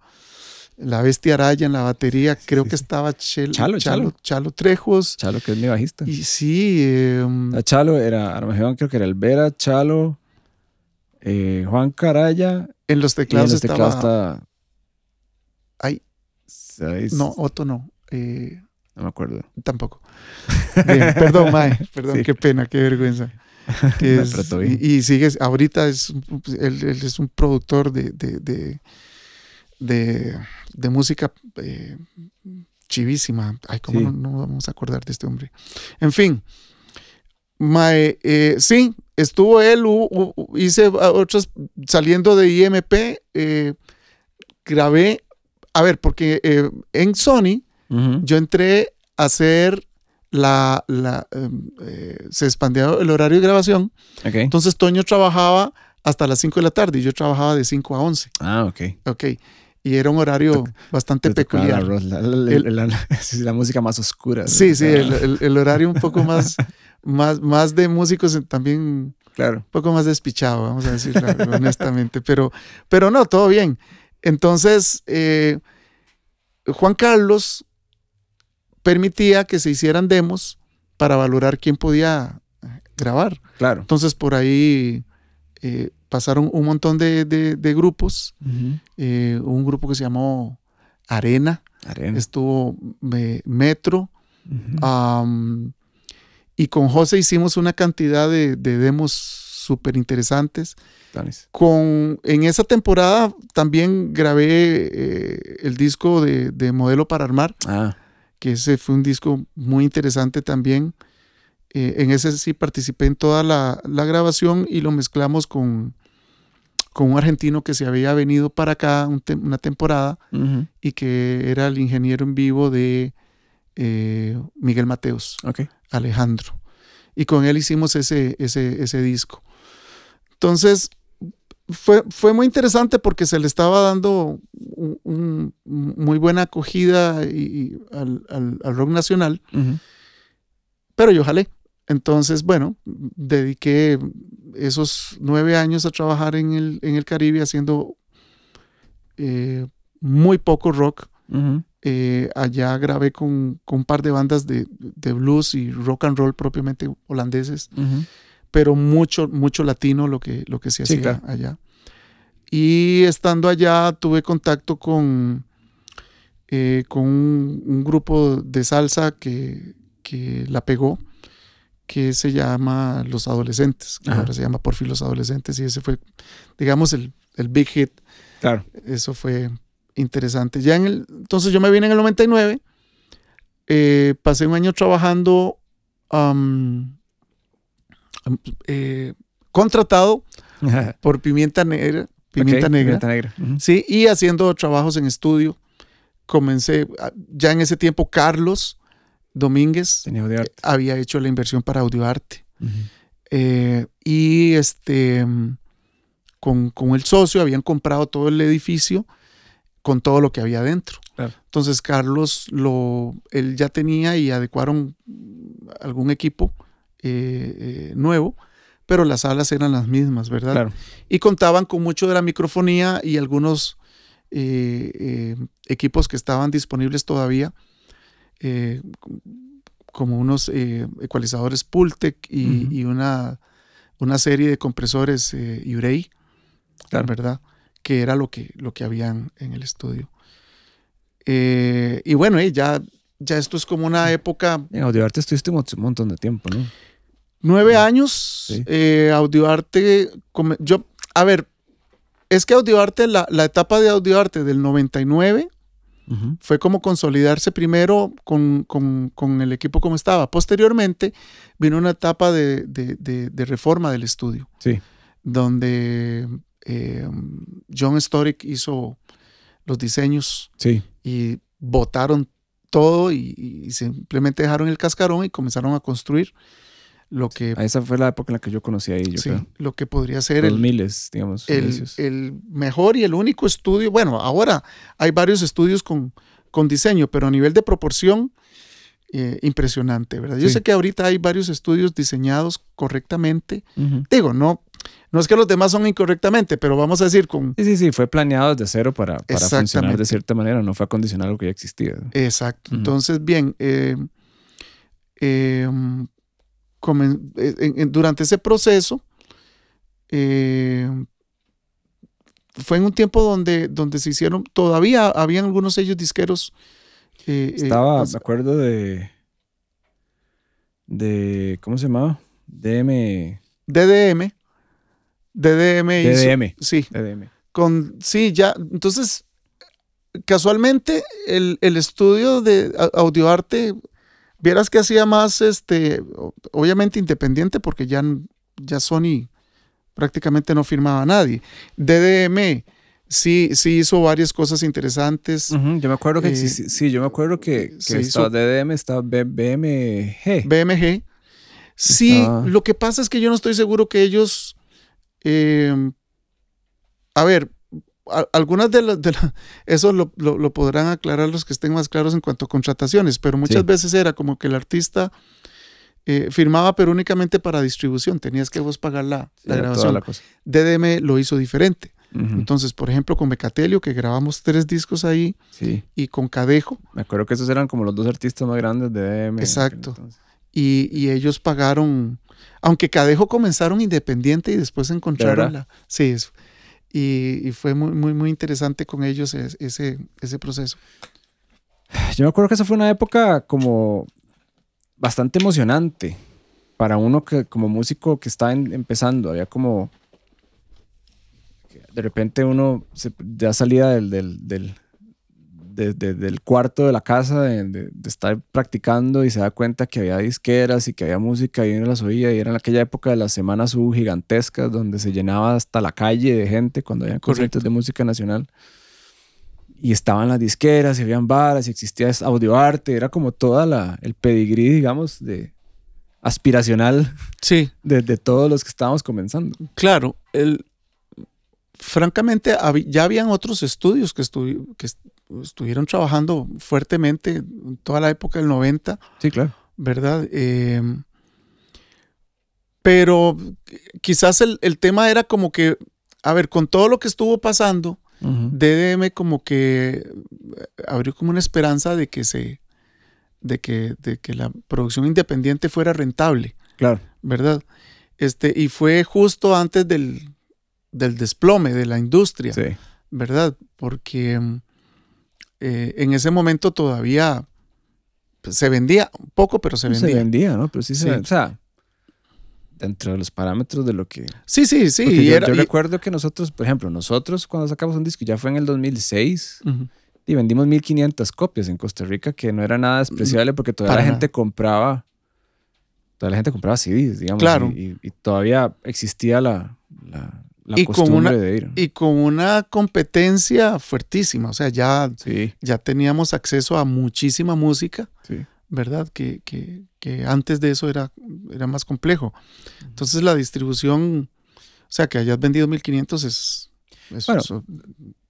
la Bestia Araya en la batería. Creo sí, que estaba Chalo, Chalo, Chalo. Chalo Trejos. Chalo, que es mi bajista. Y sí, eh, La Chalo era Armagedón, creo que era Elvera, Chalo, eh, Juan Caraya. en los Y en teclados los teclados estaba. está. Ay, no, Otto no. eh, No me acuerdo. Tampoco. Bien, perdón, Mae, perdón, Sí. qué pena, qué vergüenza. Que es- bien. y, y sigue, ahorita es, un- él, él es un productor de, de, de, de- de música eh, chivísima. Ay, ¿cómo Sí. no, no vamos a acordar de este hombre? En fin, Mae, eh, sí, estuvo él, hice otros, saliendo de IMP, eh, grabé, a ver, porque eh, en Sony, Yo entré a hacer la, la em, eh, se expandió el horario de grabación. Entonces Toño trabajaba hasta las 5 de la tarde y yo trabajaba de 5 a 11. Ah, ok. Ok. Y era un horario bastante peculiar. la, la- música más oscura. Sí, sí, Ah, el, el- el horario un poco más, más, más de músicos también un Claro. poco más despichado, vamos a decirlo honestamente. Pero, pero no, todo bien. Entonces, eh, Juan Carlos permitía que se hicieran demos para valorar quién podía eh, grabar. Claro. Entonces, por ahí eh, pasaron un montón de, de- de grupos. Eh, un grupo que se llamó Arena, Arena. estuvo eh, Metro. Y con José hicimos una cantidad de, de demos súper interesantes. Con, en esa temporada también grabé el disco de, de Modelo para Armar, Ah, que ese fue un disco muy interesante también. Eh, en ese sí participé en toda la, la grabación y lo mezclamos con, con un argentino que se había venido para acá un una temporada y que era el ingeniero en vivo de eh, Miguel Mateos. Alejandro. Y con él hicimos ese, ese, ese disco. Entonces, fue, fue muy interesante porque se le estaba dando un, muy buena acogida y, al, al, rock nacional, pero yo jalé. Entonces, bueno, dediqué esos nueve años a trabajar en el, en el Caribe haciendo eh, muy poco rock. Eh, allá grabé con, con, un par de bandas de, de, blues y rock and roll propiamente holandeses, pero mucho, mucho latino lo que, lo que se hacía allá. Y estando allá tuve contacto con, eh, con un, grupo de salsa que, que la pegó que se llama Los Adolescentes, que ahora se llama Por fin Los Adolescentes, y ese fue, digamos, el, el big hit. Claro. Eso fue interesante. Ya en el, entonces yo me vine en el 99, eh, pasé un año trabajando eh, contratado por Pimienta Negra. Pimienta Negra. Pimienta Negra. Sí, y haciendo trabajos en estudio. Comencé, ah, ya en ese tiempo, Carlos Domínguez había hecho la inversión para AudioArte. Eh, y este, con, el socio habían comprado todo el edificio con todo lo que había dentro. Entonces Carlos lo, él ya tenía y adecuaron algún equipo eh, eh, nuevo, pero las salas eran las mismas, ¿verdad? Y contaban con mucho de la microfonía y algunos equipos que estaban disponibles todavía eh, como unos eh, ecualizadores Pultec y, una, una, serie de compresores eh, Urey, ¿verdad? Que era lo que, lo que habían en el estudio. y bueno, ya, ya esto es como una época... En Audioarte estuviste un montón de tiempo, ¿no? Nueve años. Audioarte, yo, a ver, es que Audioarte, la, la etapa de Audioarte del 99 fue como consolidarse primero con, el equipo como estaba. Posteriormente vino una etapa de, reforma del estudio, sí. donde eh, John Storick hizo los diseños sí. y votaron todo y, simplemente dejaron el cascarón y comenzaron a construir lo que... Esa fue la época en la que yo conocí ahí, yo sí, lo que podría ser... el, miles, digamos. El, mejor y el único estudio, bueno, ahora hay varios estudios con, con diseño, pero a nivel de proporción, eh, impresionante, ¿verdad? Yo sé que ahorita hay varios estudios diseñados correctamente. Digo, no, no es que los demás son incorrectamente, pero vamos a decir con... Sí, sí, sí, fue planeado desde cero para, para funcionar de cierta manera, no fue acondicionado lo que ya existía. Exacto. Entonces, bien, eh, eh, durante ese proceso, eh, fue en un tiempo donde, donde se hicieron, todavía habían algunos sellos disqueros. Eh, Estaba, pues me acuerdo de, de, ¿cómo se llamaba? DM. DDM. DDM. DDM. sí. DDM. Con, sí, ya, entonces, casualmente, el, el estudio de audioarte Vieras que hacía más, este, obviamente independiente, porque ya, ya Sony prácticamente no firmaba a nadie. DDM sí, sí hizo varias cosas interesantes. Yo me acuerdo que, sí, yo me acuerdo que, que DDM, estaba BMG. BMG. Sí, lo que pasa es que yo no estoy seguro que ellos... Em, a ver, algunas de las, eso lo, podrán aclarar los que estén más claros en cuanto a contrataciones, pero muchas veces era como que el artista eh, firmaba pero únicamente para distribución, tenías que vos pagar la, grabación. DDM lo hizo diferente. Entonces, por ejemplo, con Mecatelio, que grabamos tres discos ahí, y con Cadejo. Me acuerdo que esos eran como los dos artistas más grandes de DDM. Exacto. Y, y, ellos pagaron, aunque Cadejo comenzaron independiente y después encontraron la... Sí, eso y, fue muy, muy, muy interesante con ellos ese, ese proceso. Yo me acuerdo que esa fue una época como bastante emocionante para uno que como músico que está empezando. Había como de repente uno ya salía del, del cuarto de la casa, de, estar practicando y se da cuenta que había disqueras y que había música y uno las oía y era en aquella época de las semanas U gigantescas donde se llenaba hasta la calle de gente cuando había conciertos de música nacional. Y estaban las disqueras y habían bares y existía audioarte, era como toda la, el pedigrí, digamos, de aspiracional sí. de, de todos los que estábamos comenzando. Claro, el, francamente, ya habían otros estudios que, que estuvieron trabajando fuertemente en toda la época del 90. Sí, claro. ¿Verdad? Em, pero quizás el, tema era como que, a ver, con todo lo que estuvo pasando, DDM como que abrió como una esperanza de que se, de que, de que la producción independiente fuera rentable. Claro. ¿Verdad? Este, y fue justo antes del, del desplome de la industria. Sí. ¿Verdad? Porque eh, en ese momento todavía pues, se vendía un poco, pero se vendía. Se vendía, ¿no? Pero sí, se O sea, dentro de los parámetros de lo que... Sí, sí, sí. yo, recuerdo que nosotros, por ejemplo, nosotros cuando sacamos un disco, ya fue en el 2006, y vendimos 1500 copias en Costa Rica, que no era nada despreciable porque toda la gente compraba, toda la gente compraba CDs, digamos. Claro. Y, todavía existía la, la, costumbre de ir. Y con una competencia fuertísima, o sea, ya, ya teníamos acceso a muchísima música. Sí. ¿verdad? Que, que, que, antes de eso era, era más complejo. Entonces la distribución, o sea, que hayas vendido 1500 es... es bueno,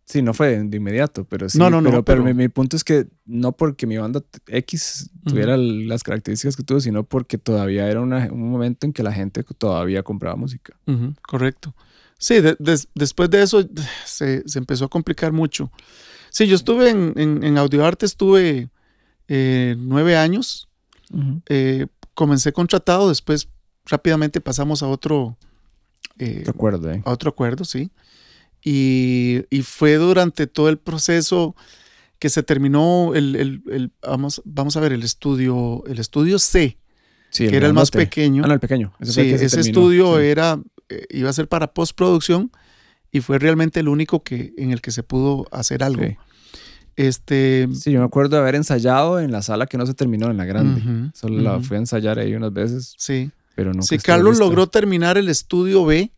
sí, no fue de inmediato, pero sí. No, no, no. Pero, mi, punto es que no porque mi banda X tuviera las características que tuvo, sino porque todavía era un momento en que la gente todavía compraba música. correcto. Sí, después de eso se, se, empezó a complicar mucho. Sí, yo estuve en, en, en Audioarte, estuve eh, nueve años. Eh, comencé contratado, después rápidamente pasamos a otro, eh, acuerdo. A otro acuerdo, sí. Y, fue durante todo el proceso que se terminó el, vamos, vamos a ver, el estudio, el estudio C, que era el más pequeño. Ah, no, el pequeño. Ese, ese estudio era, iba a ser para postproducción y fue realmente el único que, en el que se pudo hacer algo. Este, sí, yo me acuerdo de haber ensayado en la sala que no se terminó, en la grande. Solo la fui a ensayar ahí unas veces. Sí. Pero no. Sí, Carlos logró terminar el estudio B,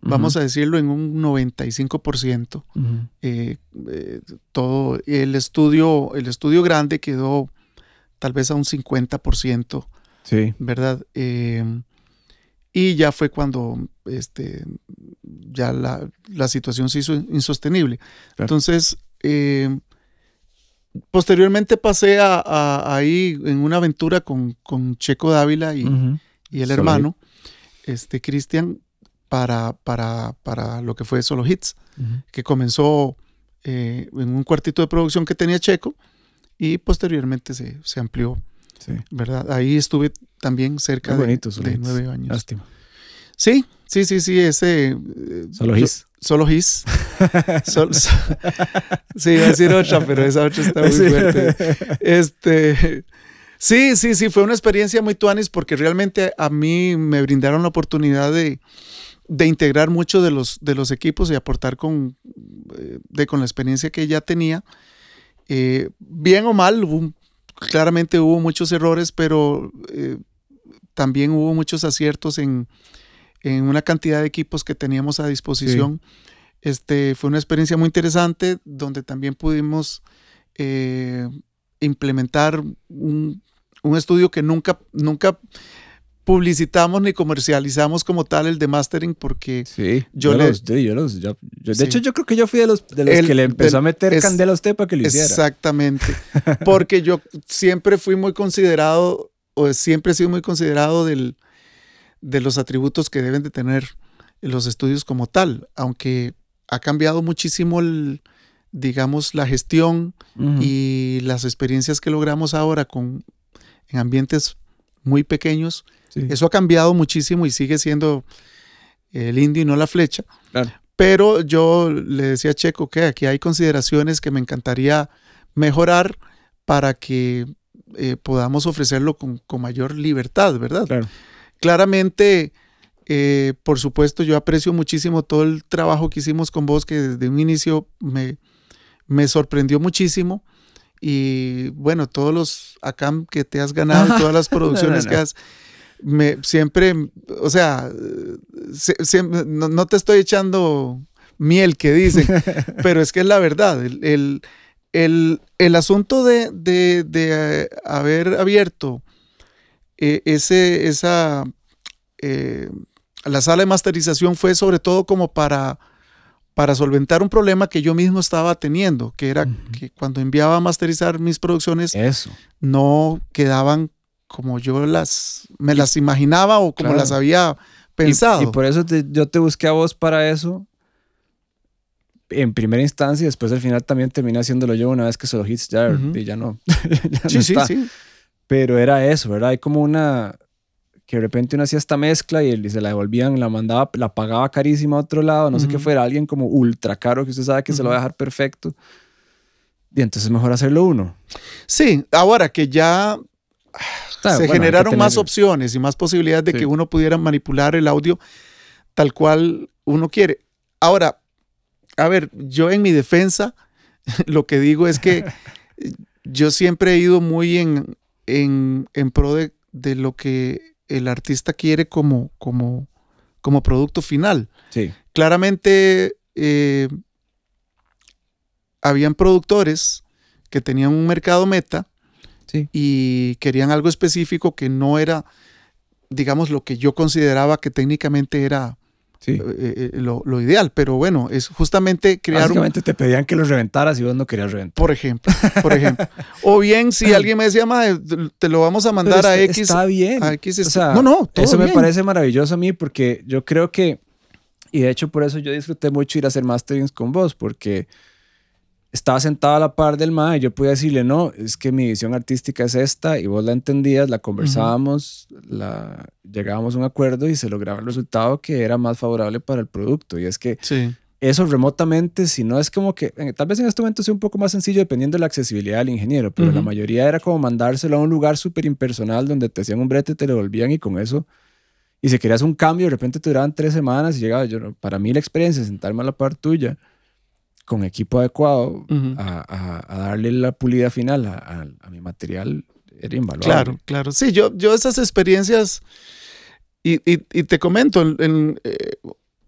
vamos a decirlo, en un 95%. Eh, eh, todo el estudio, el estudio grande quedó tal vez a un 50%. Sí. ¿Verdad? Eh, y ya fue cuando este, ya la, situación se hizo insostenible. Entonces, posteriormente pasé a, ahí en una aventura con, Checo Dávila y, el hermano, este Cristian, para, para, para, lo que fue Solo Hits, que comenzó eh, en un cuartito de producción que tenía Checo y posteriormente se, amplió. ¿Verdad? Ahí estuve también cerca de, nueve años. Lástima. Sí, sí, sí, sí, ese... Eh, Solo Hits. Solo His. sí, iba a decir otra, pero esa otra está muy fuerte. Este, sí, sí, sí, fue una experiencia muy tuanis porque realmente a mí me brindaron la oportunidad de, integrar mucho de los, de los equipos y aportar con, eh, de, con la experiencia que ya tenía. Eh, bien o mal, claramente hubo muchos errores, pero eh, también hubo muchos aciertos en en una cantidad de equipos que teníamos a disposición. Este, fue una experiencia muy interesante donde también pudimos eh, implementar un, estudio que nunca, nunca publicitamos ni comercializamos como tal el de mastering porque yo, le, de hecho yo creo que yo fui de los, de los que le empezó a meter candela a usted para que lo hiciera. Exactamente porque yo siempre fui muy considerado o siempre he sido muy considerado del, de los atributos que deben de tener los estudios como tal, aunque ha cambiado muchísimo el, digamos, la gestión y las experiencias que logramos ahora con, en ambientes muy pequeños. Eso ha cambiado muchísimo y sigue siendo el indio y no la flecha. Pero yo le decía a Checo que aquí hay consideraciones que me encantaría mejorar para que eh, podamos ofrecerlo con, con, mayor libertad, ¿verdad? Claro. Claramente, eh, por supuesto, yo aprecio muchísimo todo el trabajo que hicimos con vos, que desde un inicio me, me sorprendió muchísimo. Y bueno, todos los ACAM que te has ganado, todas las producciones que has, me, siempre, o sea, no, te estoy echando miel que dicen, pero es que es la verdad. El, el, asunto de, de, de, haber abierto eh, ese, esa, eh, la sala de masterización fue sobre todo como para, para solventar un problema que yo mismo estaba teniendo, que era que cuando enviaba a masterizar mis producciones, Eso. no quedaban como yo las me las imaginaba o como Claro. las había pensado. Y, por eso te- yo te busqué a vos para eso. En primera instancia, y después al final también terminé haciéndolo yo una vez que solo hits ya, y ya no. ya no sí, sí, sí. Pero era eso, ¿verdad? Hay como una. Que de repente uno hacía esta mezcla y, y se la devolvían, la mandaba, la pagaba carísima a otro lado, no sé qué fuera, alguien como ultra caro que usted sabe que se lo va a dejar perfecto. Y entonces es mejor hacerlo uno. Sí, ahora que ya Está, se bueno, generaron más opciones y más posibilidades de Sí. que uno pudiera manipular el audio tal cual uno quiere. Ahora, a ver, yo en mi defensa lo que digo es que yo siempre he ido muy en, en, en pro de, de lo que el artista quiere como, como, como producto final. Sí, Claramente, eh, habían productores que tenían un mercado meta sí. y querían algo específico que no era, digamos, lo que yo consideraba que técnicamente era sí. eh, eh, lo, lo ideal. Pero bueno, es justamente crear un, Básicamente te pedían que los reventaras y vos no querías reventar. por ejemplo, por ejemplo. O bien si alguien me decía, "Mae, te lo vamos a mandar Pero a está- X. Está bien. a X O est- sea, no, no, todo eso me parece maravilloso a mí porque yo creo que, y de hecho por eso yo disfruté mucho ir a hacer masterings con vos, porque estaba sentado a la par del MA y yo podía decirle, no, es que mi visión artística es esta y vos la entendías, la conversábamos, la, llegábamos a un acuerdo y se lograba el resultado que era más favorable para el producto. Y es que Sí, eso remotamente, si no es como que, eh, tal vez en este momento sea un poco más sencillo dependiendo de la accesibilidad del ingeniero, pero la mayoría era como mandárselo a un lugar súper impersonal donde te hacían un brete, te lo devolvían y con eso, y si querías un cambio, de repente te duraban tres semanas y llegaba yo, para mí la experiencia sentarme a la par tuya con equipo adecuado Ujú. a, a- a darle la pulida final a, a- mi material era invaluable. claro, claro. Sí, yo, yo esas experiencias, y, y- y te comento, en, en, eh,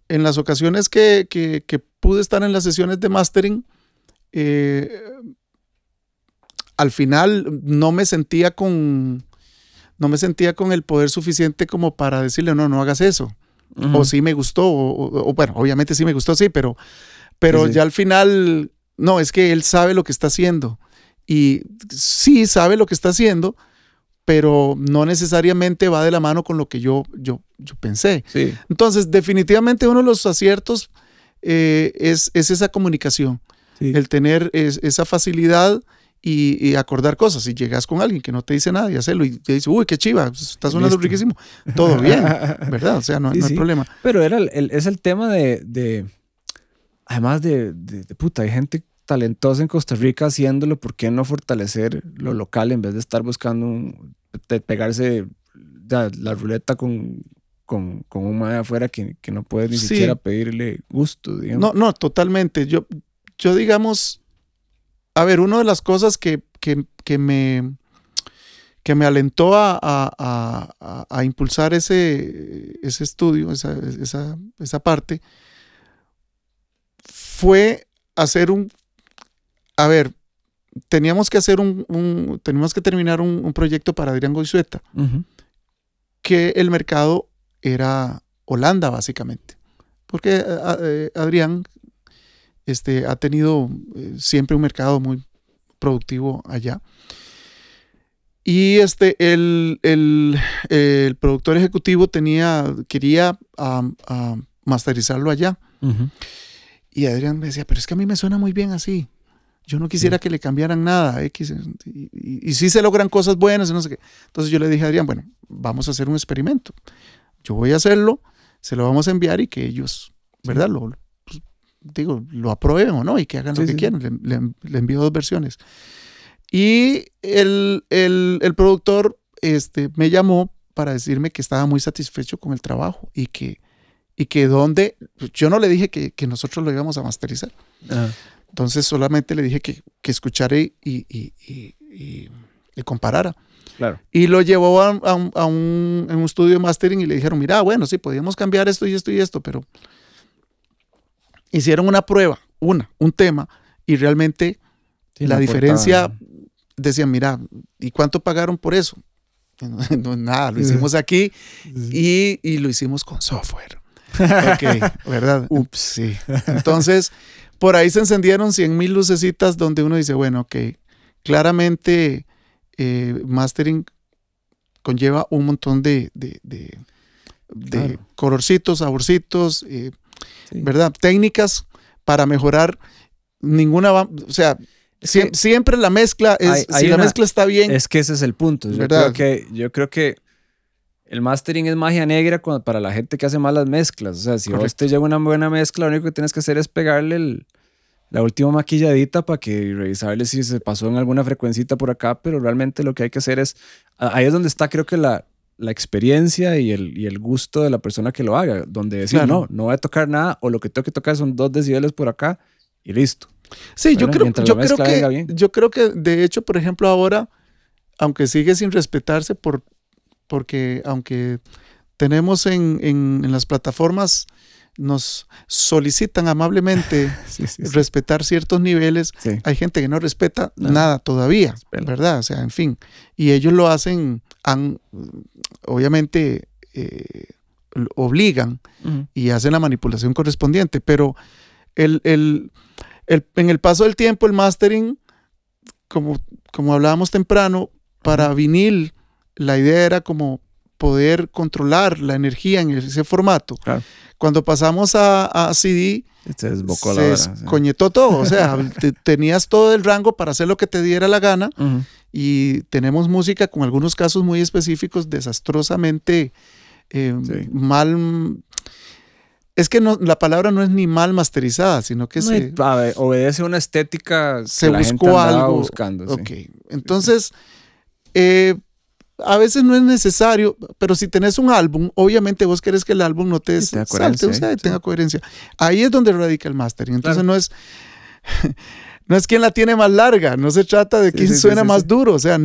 en las ocasiones que, que- que pude estar en las sesiones de mastering, eh, al final no me sentía con no me sentía con el poder suficiente como para decirle no no hagas eso Ujú. o sí me gustó o, o- o, bueno obviamente sí me gustó sí pero pero Sí, ya al final no es que él sabe lo que está haciendo y sí sabe lo que está haciendo pero no necesariamente va de la mano con lo que yo yo yo pensé Sí, entonces definitivamente uno de los aciertos eh, es, es esa comunicación sí. el tener es- esa facilidad y, y acordar cosas. Si llegas con alguien que no te dice nada y hacerlo y te dice, uy, qué chiva, pues, está sonando riquísimo, todo bien, ¿verdad? O sea, no, Sí, no hay problema. Pero era el, el- es el tema de, de- además de, de, de puta, hay gente talentosa en Costa Rica haciéndolo, ¿por qué no fortalecer lo local en vez de estar buscando un- de pegarse la ruleta con, con, con un mae afuera que, que no puede ni Sí. siquiera pedirle gusto, digamos? No, no, totalmente. Yo, yo digamos, a ver, una de las cosas que, que, que me que me alentó a, a- a- a- a impulsar ese, ese estudio, esa, esa, esa parte, fue hacer un, a ver, teníamos que hacer un, un- teníamos que terminar un, un proyecto para Adrián Goizueta, que el mercado era Holanda, básicamente. Porque eh, eh, Adrián este, ha tenido eh, siempre un mercado muy productivo allá. Y este, el, el- el productor ejecutivo tenía, quería masterizarlo allá. Ujú. Y Adrián me decía, pero es que a mí me suena muy bien así. Yo no quisiera que le cambiaran nada. X, y, y, y sí se logran cosas buenas y no sé qué. Entonces yo le dije a Adrián, bueno, vamos a hacer un experimento. Yo voy a hacerlo, se lo vamos a enviar y que ellos, ¿verdad? Lo, pues, digo, lo aprueben o no y que hagan Sí, lo que quieran. Le, le- le envío dos versiones. Y el, el- el productor este, me llamó para decirme que estaba muy satisfecho con el trabajo y que, y que donde, yo no le dije que, que nosotros lo íbamos a masterizar. Ajá. Entonces solamente le dije que, que escuchara y, y, y- comparara. Claro. Y lo llevó a, a un, a un- en un estudio de mastering y le dijeron, mira, bueno, sí, podíamos cambiar esto y esto y esto, pero hicieron una prueba, una, un tema, y realmente Sí, la no diferencia, decían, mira, ¿y cuánto pagaron por eso? No, nada, lo hicimos aquí y, y lo hicimos con software. Ok, ¿verdad? Ups, sí. Entonces, por ahí se encendieron 100 mil lucecitas donde uno dice, bueno, ok, claramente eh, mastering conlleva un montón de, de, de, colorcitos, saborcitos, eh, ¿verdad? Técnicas para mejorar ninguna, o sea, siempre la mezcla, es, si la mezcla está bien. Es que ese es el punto. Yo creo que, yo creo que el mastering es magia negra para la gente que hace malas mezclas. O sea, si vos te llega una buena mezcla, lo único que tienes que hacer es pegarle el, la última maquilladita para que revisarle si se pasó en alguna frecuencita por acá, pero realmente lo que hay que hacer es, ahí es donde está creo que la, la experiencia y el, y el gusto de la persona que lo haga, donde decir, no, no voy a tocar nada o lo que tengo que tocar son dos decibeles por acá y listo. Sí, yo creo, yo creo que, yo creo que de hecho, por ejemplo, ahora, aunque sigue sin respetarse por, porque aunque tenemos en, en, en las plataformas nos solicitan amablemente respetar ciertos niveles, hay gente que no respeta nada. todavía, ¿verdad? O sea, en fin, y ellos lo hacen, han, obviamente, eh, obligan y hacen la manipulación correspondiente, pero el, el, en el paso del tiempo, el mastering, como, como hablábamos temprano, para vinil, la idea era como poder controlar la energía en ese formato. Cuando pasamos a, CD, se, coñetó todo. O sea, tenías todo el rango para hacer lo que te diera la gana. Y tenemos música con algunos casos muy específicos, desastrosamente eh, mal. Es que no, la palabra no es ni mal masterizada, sino que se. obedece una estética. Se buscó algo. buscando. Ok. Entonces. Eh, a veces no es necesario, pero si tenés un álbum, obviamente vos querés que el álbum no te tenga salte, o sea, tenga coherencia. Ahí es donde radica el mastering. Entonces no es no es quien la tiene más larga, no se trata de quién suena más duro, o sea,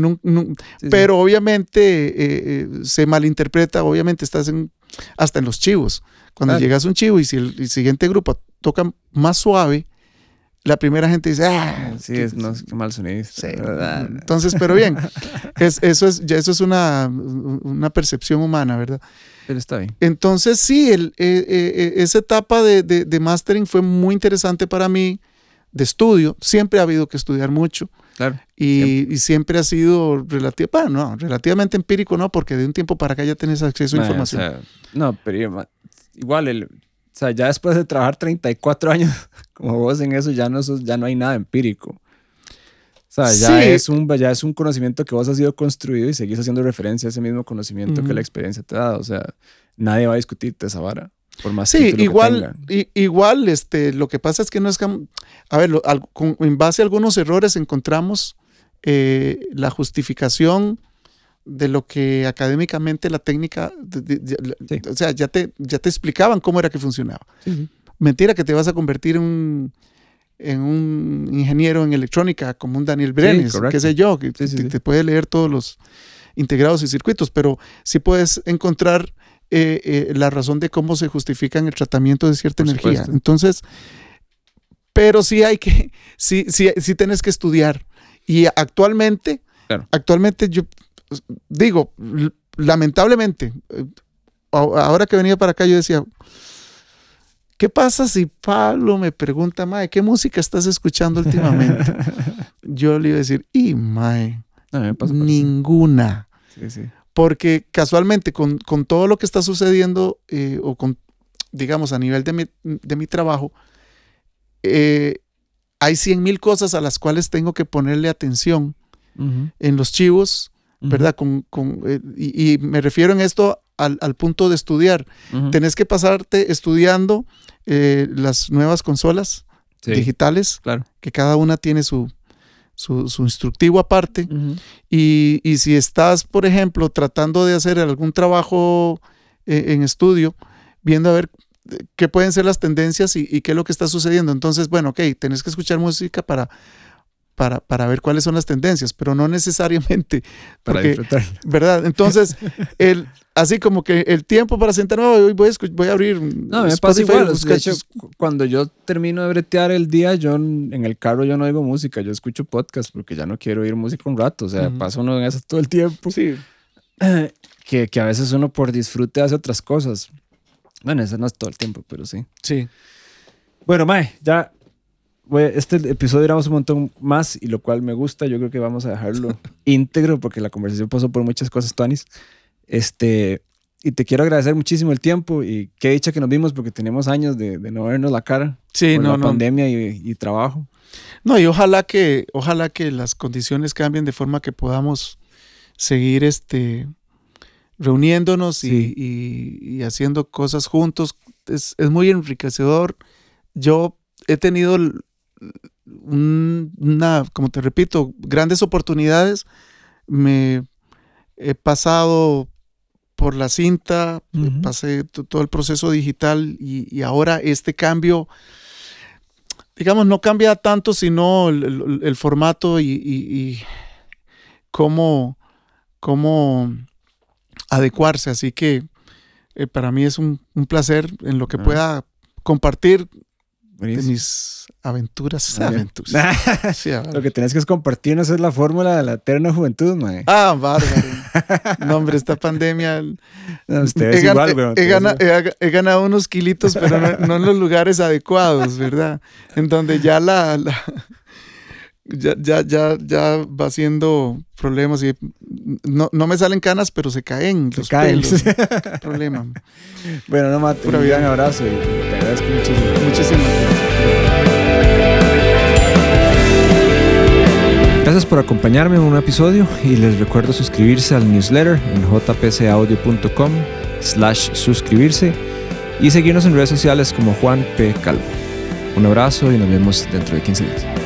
pero obviamente eh, eh, se malinterpreta, obviamente estás en, hasta en los chivos. Cuando llegas a un chivo y si el siguiente grupo toca más suave, la primera gente dice, ah, sí, es, no, qué mal sonido. Sí. Entonces, pero bien, es, eso es, ya eso es una, una, percepción humana, ¿verdad? Pero está bien. Entonces, sí, el, eh, eh, eh, esa etapa de, de, mastering fue muy interesante para mí, de estudio. Siempre ha habido que estudiar mucho. Claro. Y siempre, y siempre ha sido relativo, bueno, no, relativamente empírico, ¿no? Porque de un tiempo para acá ya tienes acceso a información. no, pero igual el, o sea, ya después de trabajar 34 años como vos en eso, ya no, ya no hay nada empírico. O sea, ya, es un, ya es un conocimiento que vos has ido construido y seguís haciendo referencia a ese mismo conocimiento que la experiencia te ha dado. O sea, nadie va a discutirte esa vara. Por más sí, igual, igual este, lo que pasa es que no es que, a ver, en base a algunos errores encontramos eh, la justificación de lo que académicamente la técnica, o sea, ya te, ya te explicaban cómo era que funcionaba. Mentira que te vas a convertir en un, en un ingeniero en electrónica como un Daniel Brenes, qué sé yo, que te, puede leer todos los integrados y circuitos, pero sí puedes encontrar eh, eh, la razón de cómo se justifican el tratamiento de cierta energía. Entonces, pero sí hay que, sí, sí, sí tienes que estudiar. Y actualmente, actualmente yo digo, lamentablemente, eh, ahora que venía para acá, yo decía, ¿qué pasa si Pablo me pregunta, Mae, ¿qué música estás escuchando últimamente? yo le iba a decir, y Mae, ninguna. Porque casualmente con, todo lo que está sucediendo, eh, o con, digamos, a nivel de mi, de mi trabajo, eh, hay cien mil cosas a las cuales tengo que ponerle atención en los chivos ¿verdad? Con, eh, y, me refiero en esto al, punto de estudiar. Tenés que pasarte estudiando eh, las nuevas consolas digitales, claro. que cada una tiene su, su, instructivo aparte. y, si estás, por ejemplo, tratando de hacer algún trabajo eh, en estudio, viendo a ver qué pueden ser las tendencias y, y, qué es lo que está sucediendo. Entonces, bueno, ok, tenés que escuchar música para para, para, ver cuáles son las tendencias, pero no necesariamente. Para disfrutar. ¿Verdad? Entonces, el, así como que el tiempo para sentarme, hoy voy, a, voy a abrir. No, me pasa igual. cuando yo termino de bretear el día, yo en el carro yo no oigo música, yo escucho podcast porque ya no quiero oír música un rato. O sea, paso uno en eso todo el tiempo. Sí. Que, que a veces uno por disfrute hace otras cosas. Bueno, eso no es todo el tiempo, pero sí. Sí. Bueno, Mae, ya. Este episodio duramos un montón más y lo cual me gusta. Yo creo que vamos a dejarlo íntegro porque la conversación pasó por muchas cosas, Tonis. Este, y te quiero agradecer muchísimo el tiempo y qué dicha que nos vimos porque tenemos años de, de no vernos la cara Sí, por no, la no. pandemia y, y trabajo. No, y ojalá que, ojalá que las condiciones cambien de forma que podamos seguir este, reuniéndonos y- Sí. y, y haciendo cosas juntos. Es, es muy enriquecedor. Yo he tenido una, como te repito, grandes oportunidades. Me he pasado por la cinta, Ujú. pasé todo el proceso digital y, y ahora este cambio digamos, no cambia tanto, sino el, el- el formato y, y- y cómo, cómo adecuarse. Así que eh, para mí es un, un placer en lo que Ah. pueda compartir de mis aventuras. Aventuras. Sí. Lo que tenés que es compartirnos es la fórmula de la eterna juventud, mae. Ah, bárbaro. No, hombre, esta pandemia. No, usted es he, gan- igual, he- güey. he gana- ganado unos kilitos, pero no, no en los lugares adecuados, ¿verdad? En donde ya la, la- ya, ya, ya, ya va siendo problemas y no, no me salen canas, pero se caen Se los caen. pelos. Problema. bueno, no mate. Un gran abrazo y te agradezco muchísimo. Muchísimas gracias. Gracias por acompañarme en un episodio y les recuerdo suscribirse al newsletter en jpcaudio.com slash suscribirse y seguirnos en redes sociales como Juan P. Calvo. Un abrazo y nos vemos dentro de 15 días.